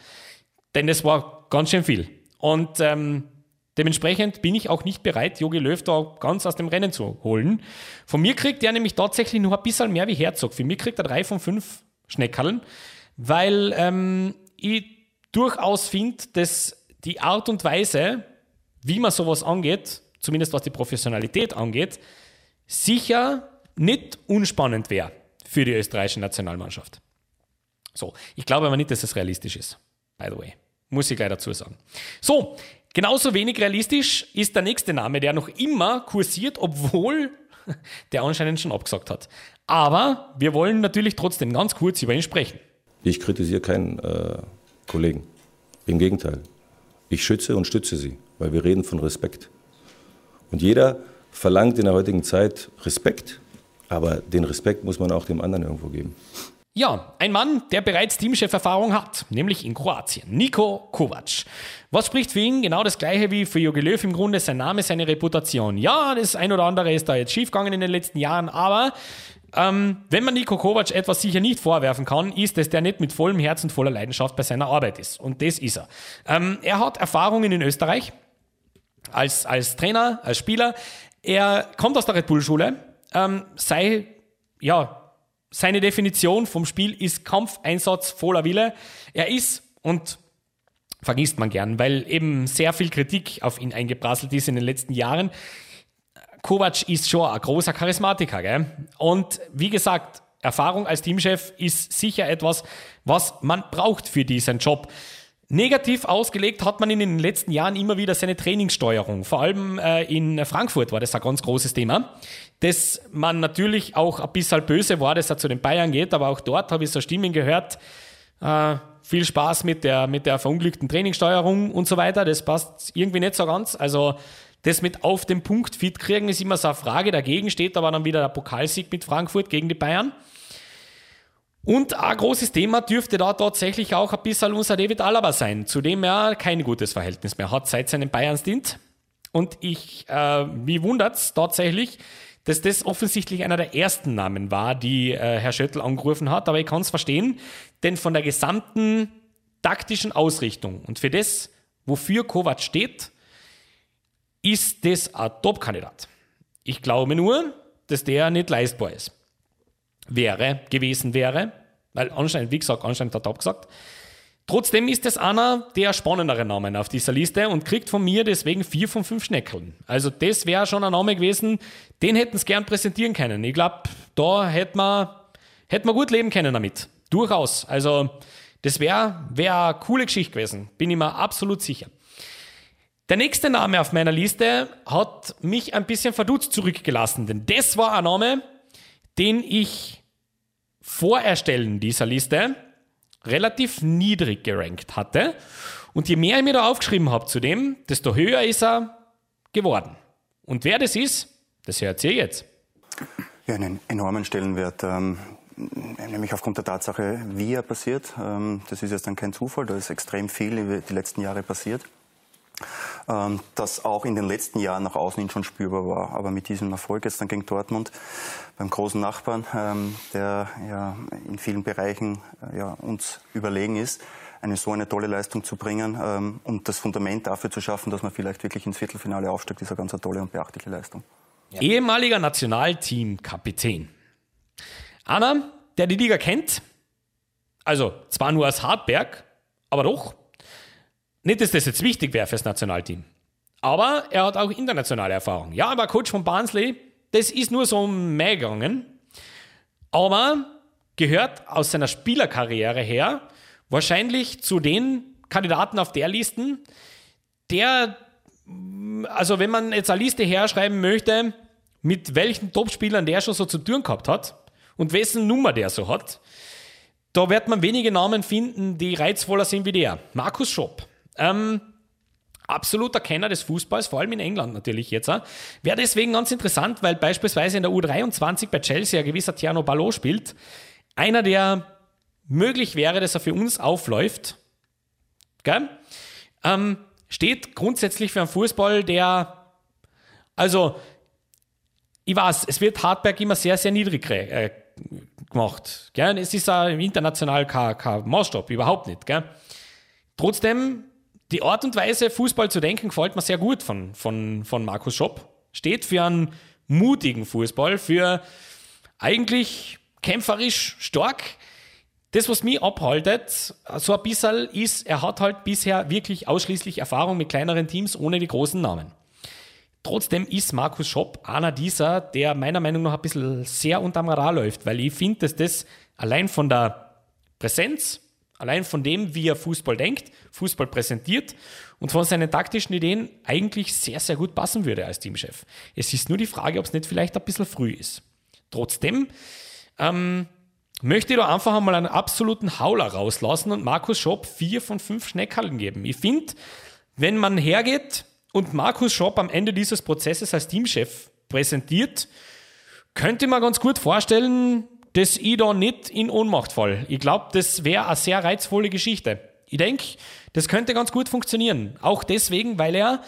Denn das war ganz schön viel. Und ähm, Dementsprechend bin ich auch nicht bereit, Jogi Löw da ganz aus dem Rennen zu holen. Von mir kriegt er nämlich tatsächlich noch ein bisschen mehr wie Herzog. Für mich kriegt er drei von fünf Schneckerln, weil ähm, ich durchaus finde, dass die Art und Weise, wie man sowas angeht, zumindest was die Professionalität angeht, sicher nicht unspannend wäre für die österreichische Nationalmannschaft. So, ich glaube aber nicht, dass es realistisch ist, by the way. Muss ich gleich dazu sagen. So, genauso wenig realistisch ist der nächste Name, der noch immer kursiert, obwohl der anscheinend schon abgesagt hat. Aber wir wollen natürlich trotzdem ganz kurz über ihn sprechen. Ich kritisiere keinen äh, Kollegen. Im Gegenteil. Ich schütze und stütze sie, weil wir reden von Respekt. Und jeder verlangt in der heutigen Zeit Respekt, aber den Respekt muss man auch dem anderen irgendwo geben. Ja, ein Mann, der bereits Teamchef-Erfahrung hat, nämlich in Kroatien. Niko Kovac. Was spricht für ihn? Genau das gleiche wie für Jogi Löw im Grunde. Sein Name, seine Reputation. Ja, das ein oder andere ist da jetzt schiefgegangen in den letzten Jahren, aber ähm, wenn man Niko Kovac etwas sicher nicht vorwerfen kann, ist, dass der nicht mit vollem Herz und voller Leidenschaft bei seiner Arbeit ist. Und das ist er. Ähm, er hat Erfahrungen in Österreich als, als Trainer, als Spieler. Er kommt aus der Red Bull-Schule. Ähm, sei, ja, seine Definition vom Spiel ist Kampfeinsatz, voller Wille. Er ist, und vergisst man gern, weil eben sehr viel Kritik auf ihn eingeprasselt ist in den letzten Jahren. Kovac ist schon ein großer Charismatiker. Gell? Und wie gesagt, Erfahrung als Teamchef ist sicher etwas, was man braucht für diesen Job. Negativ ausgelegt hat man in den letzten Jahren immer wieder seine Trainingssteuerung. Vor allem äh, in Frankfurt war das ein ganz großes Thema. Dass man natürlich auch ein bisschen böse war, dass er zu den Bayern geht, aber auch dort habe ich so Stimmen gehört. Äh, viel Spaß mit der, mit der verunglückten Trainingssteuerung und so weiter. Das passt irgendwie nicht so ganz. Also, das mit auf den Punkt fit kriegen ist immer so eine Frage. Dagegen steht aber dann wieder der Pokalsieg mit Frankfurt gegen die Bayern. Und ein großes Thema dürfte da tatsächlich auch ein bisschen unser David Alaba sein, zu dem er kein gutes Verhältnis mehr hat seit seinem Bayern-Stint. Und ich, äh, mich wundert's tatsächlich, dass das offensichtlich einer der ersten Namen war, die äh, Herr Schöttl angerufen hat. Aber ich kann es verstehen, denn von der gesamten taktischen Ausrichtung und für das, wofür Kovac steht, ist das ein Top-Kandidat. Ich glaube nur, dass der nicht leistbar ist wäre, gewesen wäre, weil anscheinend, wie gesagt, anscheinend hat er abgesagt. Trotzdem ist es einer der spannenderen Namen auf dieser Liste und kriegt von mir deswegen vier von fünf Schneckeln. Also das wäre schon ein Name gewesen, den hätten sie gern präsentieren können. Ich glaube, da hätte man, hätte man gut leben können damit. Durchaus. Also das wäre wär eine coole Geschichte gewesen. Bin ich mir absolut sicher. Der nächste Name auf meiner Liste hat mich ein bisschen verdutzt zurückgelassen, denn das war ein Name, den ich vor Erstellen dieser Liste relativ niedrig gerankt hatte. Und je mehr ich mir da aufgeschrieben habe zu dem, desto höher ist er geworden. Und wer das ist, das hört ihr jetzt. Ja, einen enormen Stellenwert. Ähm, nämlich aufgrund der Tatsache, wie er passiert. Ähm, das ist jetzt dann kein Zufall, da ist extrem viel die letzten Jahre passiert. Ähm, das auch in den letzten Jahren nach außen hin schon spürbar war. Aber mit diesem Erfolg jetzt dann gegen Dortmund, beim großen Nachbarn, ähm, der ja in vielen Bereichen äh, ja, uns überlegen ist, eine so eine tolle Leistung zu bringen ähm, und das Fundament dafür zu schaffen, dass man vielleicht wirklich ins Viertelfinale aufsteigt, ist eine ganz tolle und beachtliche Leistung. Ja. Ehemaliger Nationalteam-Kapitän. Anna, der die Liga kennt, also zwar nur als Hartberg, aber doch nicht, dass das jetzt wichtig wäre fürs Nationalteam. Aber er hat auch internationale Erfahrung. Ja, er war Coach von Barnsley. Das ist nur so gegangen. Aber gehört aus seiner Spielerkarriere her wahrscheinlich zu den Kandidaten auf der Liste, der, also wenn man jetzt eine Liste herschreiben möchte, mit welchen Topspielern der schon so zu tun gehabt hat und wessen Nummer der so hat, da wird man wenige Namen finden, die reizvoller sind wie der. Markus Schopp. Ähm, absoluter Kenner des Fußballs, vor allem in England natürlich jetzt. Wäre deswegen ganz interessant, weil beispielsweise in der U23 bei Chelsea ein gewisser Tiano Ballot spielt. Einer, der möglich wäre, dass er für uns aufläuft. Gell? Ähm, steht grundsätzlich für einen Fußball, der, also, ich weiß, es wird Hartberg immer sehr, sehr niedrig äh, gemacht. Gell? Es ist uh, international kein, kein Maßstab, überhaupt nicht. Gell? Trotzdem die Art und Weise, Fußball zu denken, gefällt mir sehr gut von, von, von Markus Schopp. Steht für einen mutigen Fußball, für eigentlich kämpferisch stark. Das, was mich abhaltet, so ein bisschen ist, er hat halt bisher wirklich ausschließlich Erfahrung mit kleineren Teams ohne die großen Namen. Trotzdem ist Markus Schopp einer dieser, der meiner Meinung nach ein bisschen sehr unterm Radar läuft, weil ich finde, dass das allein von der Präsenz, allein von dem, wie er Fußball denkt, Fußball präsentiert und von seinen taktischen Ideen eigentlich sehr, sehr gut passen würde als Teamchef. Es ist nur die Frage, ob es nicht vielleicht ein bisschen früh ist. Trotzdem ähm, möchte ich da einfach einmal einen absoluten Hauler rauslassen und Markus Schopp vier von fünf Schneckhallen geben. Ich finde, wenn man hergeht und Markus Schopp am Ende dieses Prozesses als Teamchef präsentiert, könnte man ganz gut vorstellen, dass ich da nicht in Ohnmacht fall. Ich glaube, das wäre eine sehr reizvolle Geschichte. Ich denke, das könnte ganz gut funktionieren. Auch deswegen, weil er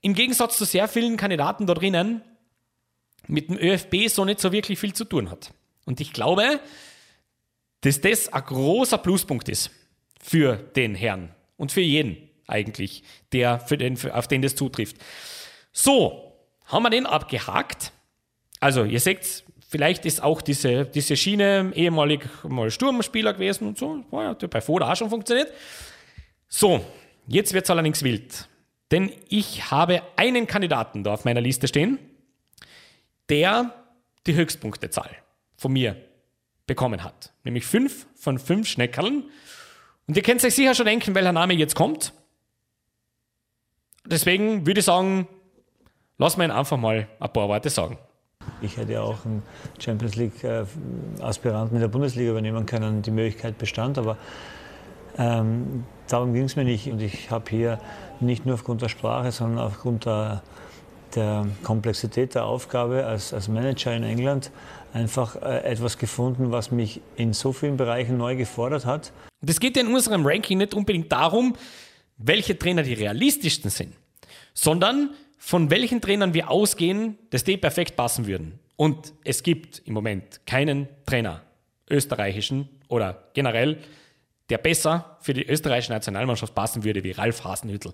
im Gegensatz zu sehr vielen Kandidaten da drinnen mit dem ÖFB so nicht so wirklich viel zu tun hat. Und ich glaube, dass das ein großer Pluspunkt ist für den Herrn und für jeden eigentlich, der für den, auf den das zutrifft. So, haben wir den abgehakt. Also, ihr seht, vielleicht ist auch diese, diese Schiene ehemalig mal Sturmspieler gewesen und so. Ja, hat bei Foda auch schon funktioniert. So, jetzt wird es allerdings wild. Denn ich habe einen Kandidaten da auf meiner Liste stehen, der die Höchstpunktezahl von mir bekommen hat. Nämlich fünf von fünf Schneckerln. Und ihr könnt euch sicher schon denken, welcher Name jetzt kommt. Deswegen würde ich sagen, lass mir ihn einfach mal ein paar Worte sagen. Ich hätte auch einen Champions League-Aspiranten in der Bundesliga übernehmen können. Die Möglichkeit bestand, aber ähm, darum ging es mir nicht. Und ich habe hier nicht nur aufgrund der Sprache, sondern aufgrund der, der Komplexität der Aufgabe als, als Manager in England einfach äh, etwas gefunden, was mich in so vielen Bereichen neu gefordert hat. Das geht in unserem Ranking nicht unbedingt darum, welche Trainer die realistischsten sind, sondern von welchen Trainern wir ausgehen, dass die perfekt passen würden. Und es gibt im Moment keinen Trainer, österreichischen oder generell, der besser für die österreichische Nationalmannschaft passen würde wie Ralf Hasenhüttl.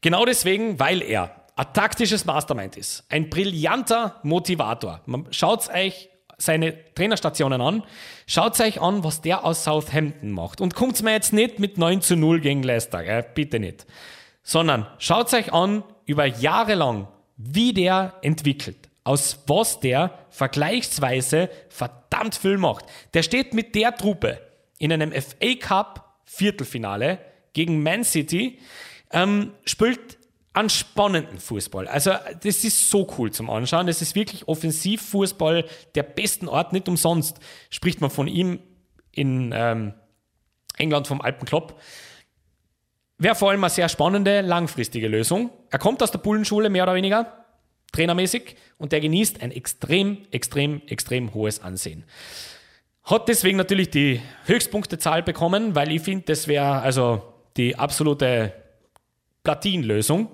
Genau deswegen, weil er ein taktisches Mastermind ist, ein brillanter Motivator. Schaut euch seine Trainerstationen an, schaut euch an, was der aus Southampton macht. Und kommt mir jetzt nicht mit 9 zu 0 gegen Leicester, gell? bitte nicht. Sondern schaut euch an, über Jahre lang, wie der entwickelt, aus was der vergleichsweise verdammt viel macht. Der steht mit der Truppe in einem FA Cup Viertelfinale gegen Man City, ähm, spielt an spannenden Fußball. Also das ist so cool zum Anschauen. Das ist wirklich Offensivfußball der besten Art. Nicht umsonst spricht man von ihm in ähm, England vom Alpenklopp. Wäre vor allem eine sehr spannende, langfristige Lösung. Er kommt aus der Bullenschule, mehr oder weniger, trainermäßig, und der genießt ein extrem, extrem, extrem hohes Ansehen. Hat deswegen natürlich die Höchstpunktezahl bekommen, weil ich finde, das wäre also die absolute Platinlösung.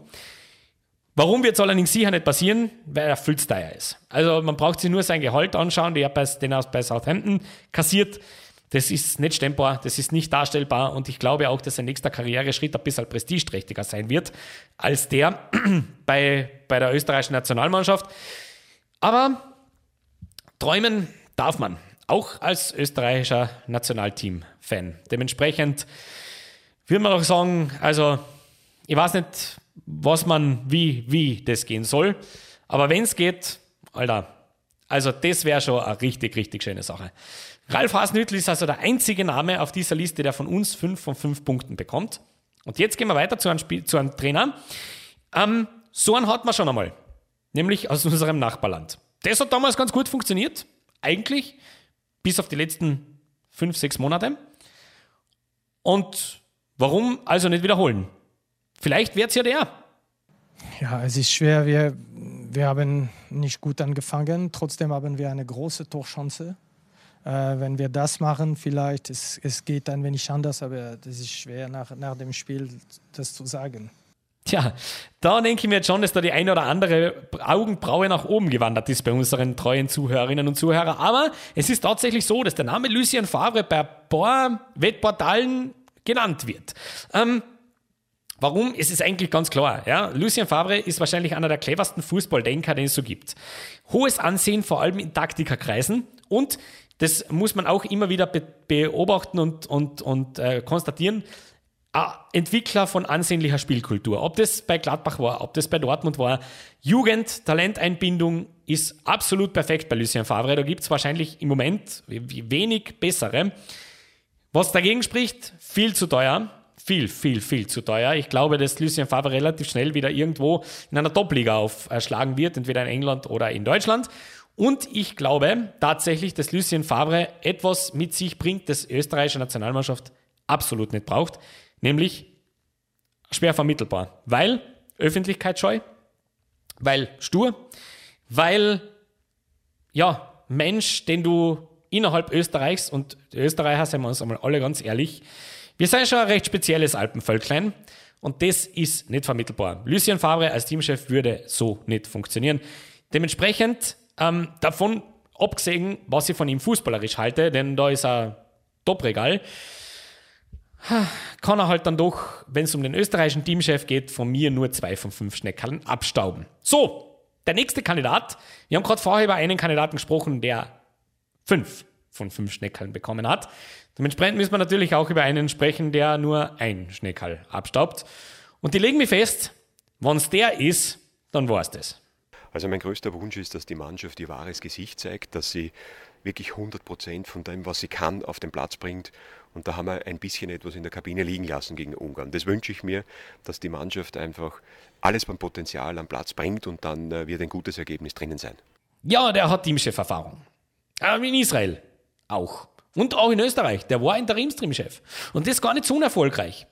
Warum wird es allerdings sicher nicht passieren? Weil er viel ist. Also man braucht sich nur sein Gehalt anschauen, er bei, den er bei Southampton kassiert. Das ist nicht stemmbar, das ist nicht darstellbar und ich glaube auch, dass sein nächster Karriereschritt ein bisschen prestigeträchtiger sein wird als der bei, bei der österreichischen Nationalmannschaft. Aber träumen darf man, auch als österreichischer Nationalteam-Fan. Dementsprechend würde man auch sagen, also ich weiß nicht, was man, wie, wie das gehen soll. Aber wenn es geht, Alter, also das wäre schon eine richtig, richtig schöne Sache. Ralf Hasenhüttl ist also der einzige Name auf dieser Liste, der von uns fünf von fünf Punkten bekommt. Und jetzt gehen wir weiter zu einem, Spiel, zu einem Trainer. Ähm, so einen hat man schon einmal, nämlich aus unserem Nachbarland. Das hat damals ganz gut funktioniert, eigentlich, bis auf die letzten fünf, sechs Monate. Und warum also nicht wiederholen? Vielleicht wird es ja der. Ja, es ist schwer. Wir, wir haben nicht gut angefangen. Trotzdem haben wir eine große Torchance. Äh, wenn wir das machen, vielleicht, es, es geht ein wenig anders, aber das ist schwer nach, nach dem Spiel das zu sagen. Tja, da denke ich mir jetzt schon, dass da die eine oder andere Augenbraue nach oben gewandert ist bei unseren treuen Zuhörerinnen und Zuhörern. Aber es ist tatsächlich so, dass der Name Lucien Favre bei ein paar Wettportalen genannt wird. Ähm, Warum? Es ist eigentlich ganz klar. Ja? Lucien Favre ist wahrscheinlich einer der cleversten Fußballdenker, den es so gibt. Hohes Ansehen, vor allem in Taktikerkreisen. Und das muss man auch immer wieder be beobachten und, und, und äh, konstatieren. Entwickler von ansehnlicher Spielkultur. Ob das bei Gladbach war, ob das bei Dortmund war. Jugend, Talenteinbindung ist absolut perfekt bei Lucien Favre. Da gibt es wahrscheinlich im Moment wenig bessere. Was dagegen spricht, viel zu teuer. Viel, viel, viel zu teuer. Ich glaube, dass Lucien Favre relativ schnell wieder irgendwo in einer Top-Liga aufschlagen wird, entweder in England oder in Deutschland. Und ich glaube tatsächlich, dass Lucien Favre etwas mit sich bringt, das österreichische Nationalmannschaft absolut nicht braucht nämlich schwer vermittelbar, weil Öffentlichkeitsscheu, weil stur, weil ja, Mensch, den du innerhalb Österreichs und Österreicher, seien wir uns einmal alle ganz ehrlich, wir sind schon ein recht spezielles Alpenvölklein und das ist nicht vermittelbar. Lucien Favre als Teamchef würde so nicht funktionieren. Dementsprechend ähm, davon abgesehen, was ich von ihm fußballerisch halte, denn da ist er Top-Regal, kann er halt dann doch, wenn es um den österreichischen Teamchef geht, von mir nur zwei von fünf Schneckerln abstauben. So, der nächste Kandidat. Wir haben gerade vorher über einen Kandidaten gesprochen, der fünf von fünf Schneckerln bekommen hat. Dementsprechend müssen wir natürlich auch über einen sprechen, der nur ein Schneckerl abstaubt. Und die legen mir fest, wenn es der ist, dann war es das. Also mein größter Wunsch ist, dass die Mannschaft ihr wahres Gesicht zeigt, dass sie wirklich 100 Prozent von dem, was sie kann, auf den Platz bringt und da haben wir ein bisschen etwas in der Kabine liegen lassen gegen Ungarn. Das wünsche ich mir, dass die Mannschaft einfach alles beim Potenzial am Platz bringt und dann äh, wird ein gutes Ergebnis drinnen sein. Ja, der hat Teamchef-Erfahrung. Aber in Israel auch. Und auch in Österreich. Der war Interimsteamchef. Und das ist gar nicht so unerfolgreich.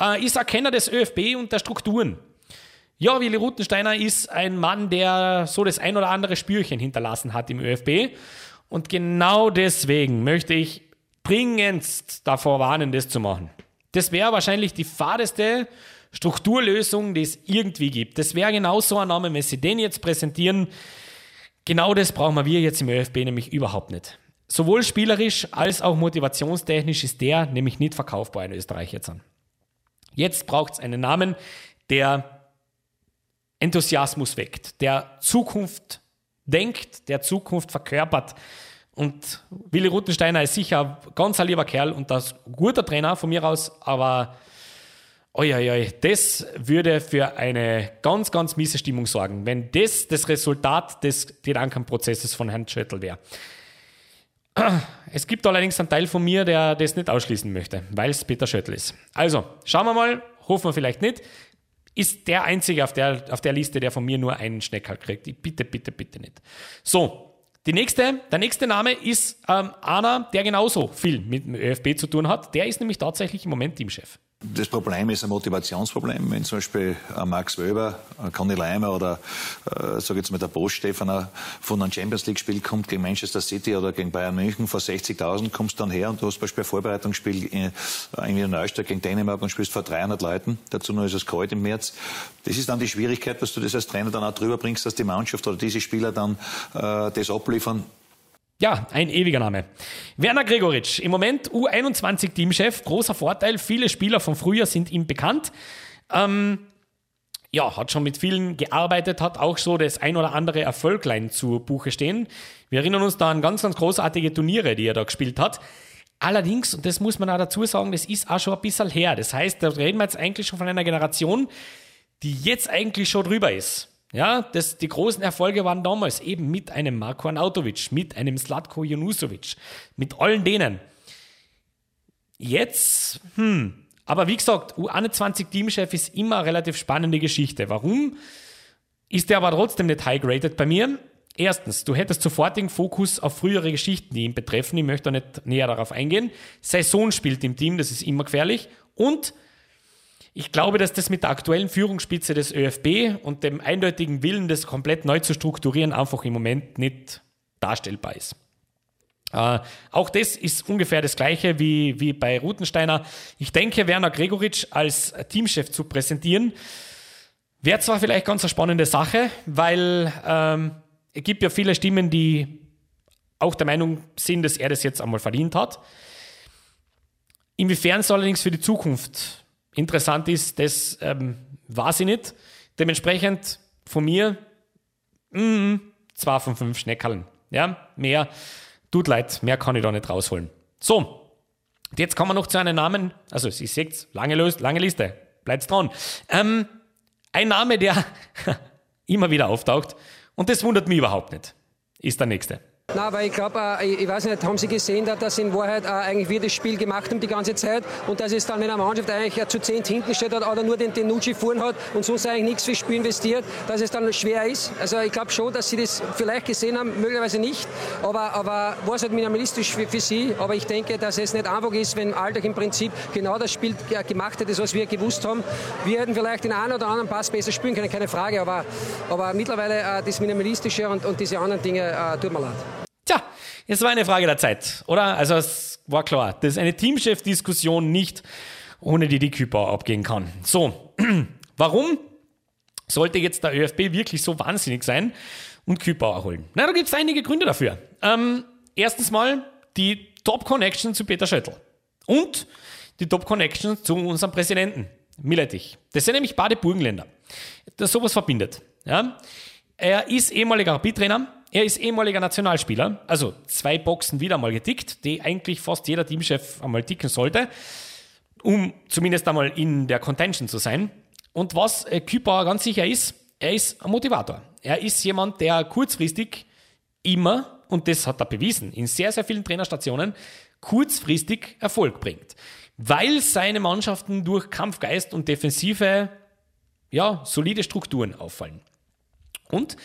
Äh, ist ein Kenner des ÖFB und der Strukturen. Ja, Willi Rutensteiner ist ein Mann, der so das ein oder andere Spürchen hinterlassen hat im ÖFB. Und genau deswegen möchte ich dringendst davor warnen, das zu machen. Das wäre wahrscheinlich die fadeste Strukturlösung, die es irgendwie gibt. Das wäre genau so ein Name, wenn Sie den jetzt präsentieren. Genau das brauchen wir jetzt im ÖFB nämlich überhaupt nicht. Sowohl spielerisch als auch motivationstechnisch ist der nämlich nicht verkaufbar in Österreich jetzt an. Jetzt braucht es einen Namen, der Enthusiasmus weckt, der Zukunft denkt, der Zukunft verkörpert und Willi Rutensteiner ist sicher ein ganz ein lieber Kerl und ein guter Trainer von mir aus, aber oi, oi, oi, das würde für eine ganz, ganz miese Stimmung sorgen, wenn das das Resultat des Gedankenprozesses von Herrn Schöttl wäre. Es gibt allerdings einen Teil von mir, der das nicht ausschließen möchte, weil es Peter Schöttl ist. Also, schauen wir mal, hoffen wir vielleicht nicht. Ist der Einzige auf der, auf der Liste, der von mir nur einen Schneckerl kriegt. Bitte, bitte, bitte nicht. So, die nächste, der nächste Name ist ähm, einer, der genauso viel mit dem ÖFB zu tun hat. Der ist nämlich tatsächlich im Moment Teamchef. Das Problem ist ein Motivationsproblem. Wenn zum Beispiel Max Weber, Conny Leimer oder, äh, sag jetzt mal, der Bosch Stefan von einem Champions League-Spiel kommt gegen Manchester City oder gegen Bayern München vor 60.000, kommst dann her und du hast zum Beispiel ein Vorbereitungsspiel in, in Neustadt gegen Dänemark und spielst vor 300 Leuten. Dazu noch ist es kalt im März. Das ist dann die Schwierigkeit, dass du das als Trainer dann auch drüber bringst, dass die Mannschaft oder diese Spieler dann äh, das abliefern, ja, ein ewiger Name. Werner Gregoritsch, im Moment U21-Teamchef. Großer Vorteil, viele Spieler von früher sind ihm bekannt. Ähm, ja, hat schon mit vielen gearbeitet, hat auch so das ein oder andere Erfolglein zu Buche stehen. Wir erinnern uns da an ganz, ganz großartige Turniere, die er da gespielt hat. Allerdings, und das muss man auch dazu sagen, das ist auch schon ein bisschen her. Das heißt, da reden wir jetzt eigentlich schon von einer Generation, die jetzt eigentlich schon drüber ist. Ja, das, die großen Erfolge waren damals eben mit einem Marko Arnautovic, mit einem Slatko Junusovic, mit allen denen. Jetzt, hm, aber wie gesagt, U21 Teamchef ist immer eine relativ spannende Geschichte. Warum? Ist der aber trotzdem nicht high-graded bei mir? Erstens, du hättest sofortigen Fokus auf frühere Geschichten, die ihn betreffen. Ich möchte da nicht näher darauf eingehen. Saison spielt im Team, das ist immer gefährlich. Und ich glaube, dass das mit der aktuellen Führungsspitze des ÖFB und dem eindeutigen Willen, das komplett neu zu strukturieren, einfach im Moment nicht darstellbar ist. Äh, auch das ist ungefähr das Gleiche wie, wie bei Rutensteiner. Ich denke, Werner Gregoritsch als Teamchef zu präsentieren, wäre zwar vielleicht ganz eine spannende Sache, weil ähm, es gibt ja viele Stimmen, die auch der Meinung sind, dass er das jetzt einmal verdient hat. Inwiefern es allerdings für die Zukunft interessant ist, das ähm, weiß ich nicht. Dementsprechend von mir mm, zwei von fünf Schneckerln. Ja, mehr tut leid, mehr kann ich da nicht rausholen. So, jetzt kommen wir noch zu einem Namen. Also, ihr seht, lange, lange Liste. Bleibt dran. Ähm, ein Name, der immer wieder auftaucht, und das wundert mich überhaupt nicht, ist der nächste. Na, aber ich glaube, äh, ich weiß nicht, haben Sie gesehen, dass in Wahrheit äh, eigentlich wir das Spiel gemacht haben die ganze Zeit und dass es dann, wenn eine Mannschaft eigentlich zu zehn hinten steht oder nur den, den Nucci vorn hat und sonst eigentlich nichts fürs Spiel investiert, dass es dann schwer ist. Also ich glaube schon, dass Sie das vielleicht gesehen haben, möglicherweise nicht, aber, aber war es halt minimalistisch für, für Sie. Aber ich denke, dass es nicht einfach ist, wenn Alltag im Prinzip genau das Spiel gemacht hätte, was wir gewusst haben. Wir hätten vielleicht den einen oder anderen Pass besser spielen können, keine Frage, aber, aber mittlerweile äh, das Minimalistische und, und diese anderen Dinge äh, tut mir leid. Tja, es war eine Frage der Zeit, oder? Also es war klar, dass eine Teamchef-Diskussion nicht ohne die Küper abgehen kann. So, warum sollte jetzt der ÖFB wirklich so wahnsinnig sein und Küper holen? Na, da gibt es einige Gründe dafür. Ähm, erstens mal die Top-Connection zu Peter Schöttl und die Top-Connection zu unserem Präsidenten, Miletich. Das sind nämlich beide Burgenländer. Das sowas verbindet. Ja? Er ist ehemaliger Rapid-Trainer, er ist ehemaliger Nationalspieler, also zwei Boxen wieder mal getickt, die eigentlich fast jeder Teamchef einmal ticken sollte, um zumindest einmal in der Contention zu sein. Und was äh, Küper ganz sicher ist, er ist ein Motivator. Er ist jemand, der kurzfristig immer, und das hat er bewiesen, in sehr, sehr vielen Trainerstationen, kurzfristig Erfolg bringt. Weil seine Mannschaften durch Kampfgeist und defensive, ja, solide Strukturen auffallen. Und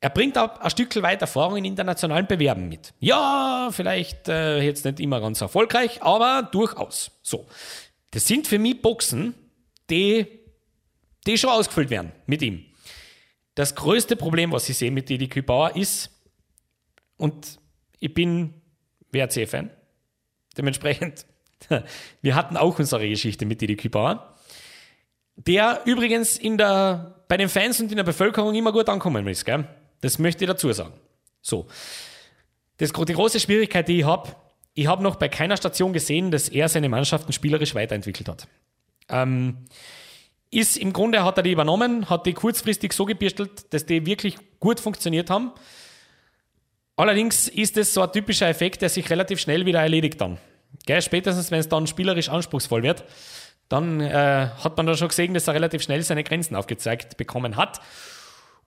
er bringt auch ein Stück weit Erfahrung in internationalen Bewerben mit. Ja, vielleicht äh, jetzt nicht immer ganz erfolgreich, aber durchaus. So. Das sind für mich Boxen, die, die schon ausgefüllt werden mit ihm. Das größte Problem, was ich sehe mit Didi Kübauer ist, und ich bin WRC-Fan, dementsprechend, wir hatten auch unsere Geschichte mit Didi Kübauer, der übrigens in der, bei den Fans und in der Bevölkerung immer gut ankommen ist. Gell? Das möchte ich dazu sagen. So. Das, die große Schwierigkeit, die ich habe, ich habe noch bei keiner Station gesehen, dass er seine Mannschaften spielerisch weiterentwickelt hat. Ähm, ist im Grunde hat er die übernommen, hat die kurzfristig so gebirstelt, dass die wirklich gut funktioniert haben. Allerdings ist es so ein typischer Effekt, der sich relativ schnell wieder erledigt dann. Gell, spätestens, wenn es dann spielerisch anspruchsvoll wird, dann äh, hat man da schon gesehen, dass er relativ schnell seine Grenzen aufgezeigt bekommen hat.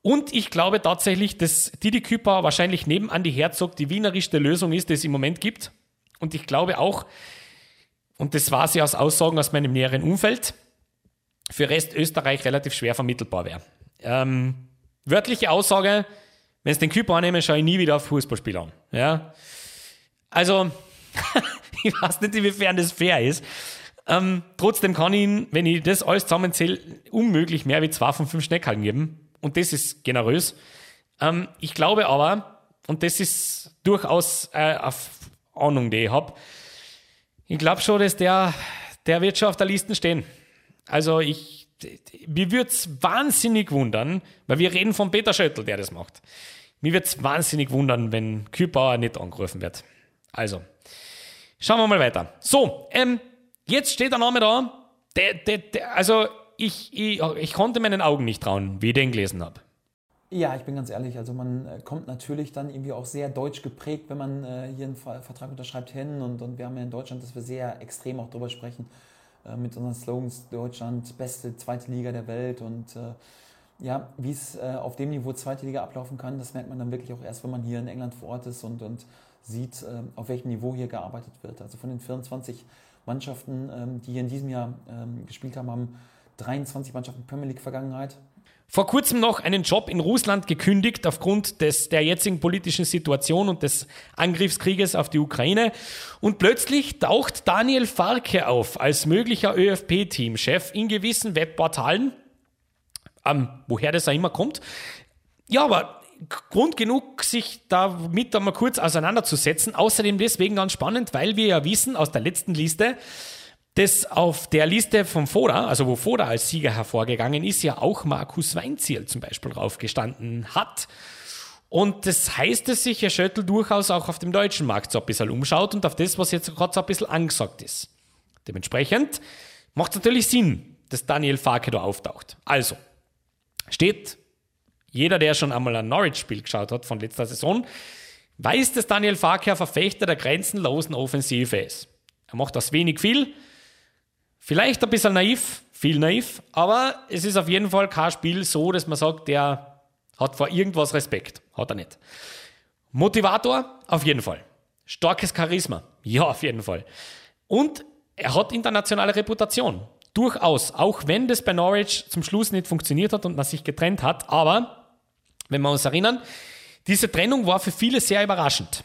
Und ich glaube tatsächlich, dass Didi Küper wahrscheinlich neben Andi Herzog die wienerischste Lösung ist, die es im Moment gibt. Und ich glaube auch, und das war sie aus Aussagen aus meinem näheren Umfeld, für Rest Österreich relativ schwer vermittelbar wäre. Ähm, wörtliche Aussage, wenn es den Küper annehme, schaue ich nie wieder auf Fußballspieler an. Ja? Also, ich weiß nicht, inwiefern das fair ist. Ähm, trotzdem kann ich ihn, wenn ich das alles zusammenzähle, unmöglich mehr wie zwei von fünf Schneckhallen geben und das ist generös. Ähm, ich glaube aber, und das ist durchaus äh, eine Ahnung, die ich habe, ich glaube schon, dass der, der wird schon auf der Liste stehen. Also ich, mir würde es wahnsinnig wundern, weil wir reden von Peter Schöttl, der das macht. Mir würde es wahnsinnig wundern, wenn Kühlbauer nicht angerufen wird. Also, schauen wir mal weiter. So, ähm, jetzt steht der Name da. Der, der, der, also ich, ich, ich konnte meinen Augen nicht trauen, wie ich den gelesen habe. Ja, ich bin ganz ehrlich. Also man äh, kommt natürlich dann irgendwie auch sehr deutsch geprägt, wenn man äh, hier einen Vertrag unterschreibt, hin. Und, und wir haben ja in Deutschland, dass wir sehr extrem auch darüber sprechen, äh, mit unseren Slogans Deutschland, beste zweite Liga der Welt. Und äh, ja, wie es äh, auf dem Niveau zweite Liga ablaufen kann, das merkt man dann wirklich auch erst, wenn man hier in England vor Ort ist und, und sieht, äh, auf welchem Niveau hier gearbeitet wird. Also von den 24 Mannschaften, ähm, die hier in diesem Jahr ähm, gespielt haben, haben 23 Mannschaften Premier League Vergangenheit. Vor kurzem noch einen Job in Russland gekündigt aufgrund des, der jetzigen politischen Situation und des Angriffskrieges auf die Ukraine. Und plötzlich taucht Daniel Farke auf als möglicher ÖFP-Teamchef in gewissen Webportalen. Ähm, woher das auch immer kommt. Ja, aber Grund genug, sich damit einmal kurz auseinanderzusetzen. Außerdem deswegen ganz spannend, weil wir ja wissen aus der letzten Liste, das auf der Liste von Foda, also wo Foda als Sieger hervorgegangen ist, ja auch Markus Weinziel zum Beispiel draufgestanden hat. Und das heißt, dass sich Herr Schöttl durchaus auch auf dem deutschen Markt so ein bisschen umschaut und auf das, was jetzt gerade so ein bisschen angesagt ist. Dementsprechend macht es natürlich Sinn, dass Daniel Farke da auftaucht. Also, steht jeder, der schon einmal ein Norwich-Spiel geschaut hat von letzter Saison, weiß, dass Daniel Farke ein Verfechter der grenzenlosen Offensive ist. Er macht das wenig viel, vielleicht ein bisschen naiv, viel naiv, aber es ist auf jeden Fall kein Spiel so, dass man sagt, der hat vor irgendwas Respekt. Hat er nicht. Motivator? Auf jeden Fall. Starkes Charisma? Ja, auf jeden Fall. Und er hat internationale Reputation. Durchaus. Auch wenn das bei Norwich zum Schluss nicht funktioniert hat und man sich getrennt hat. Aber, wenn wir uns erinnern, diese Trennung war für viele sehr überraschend.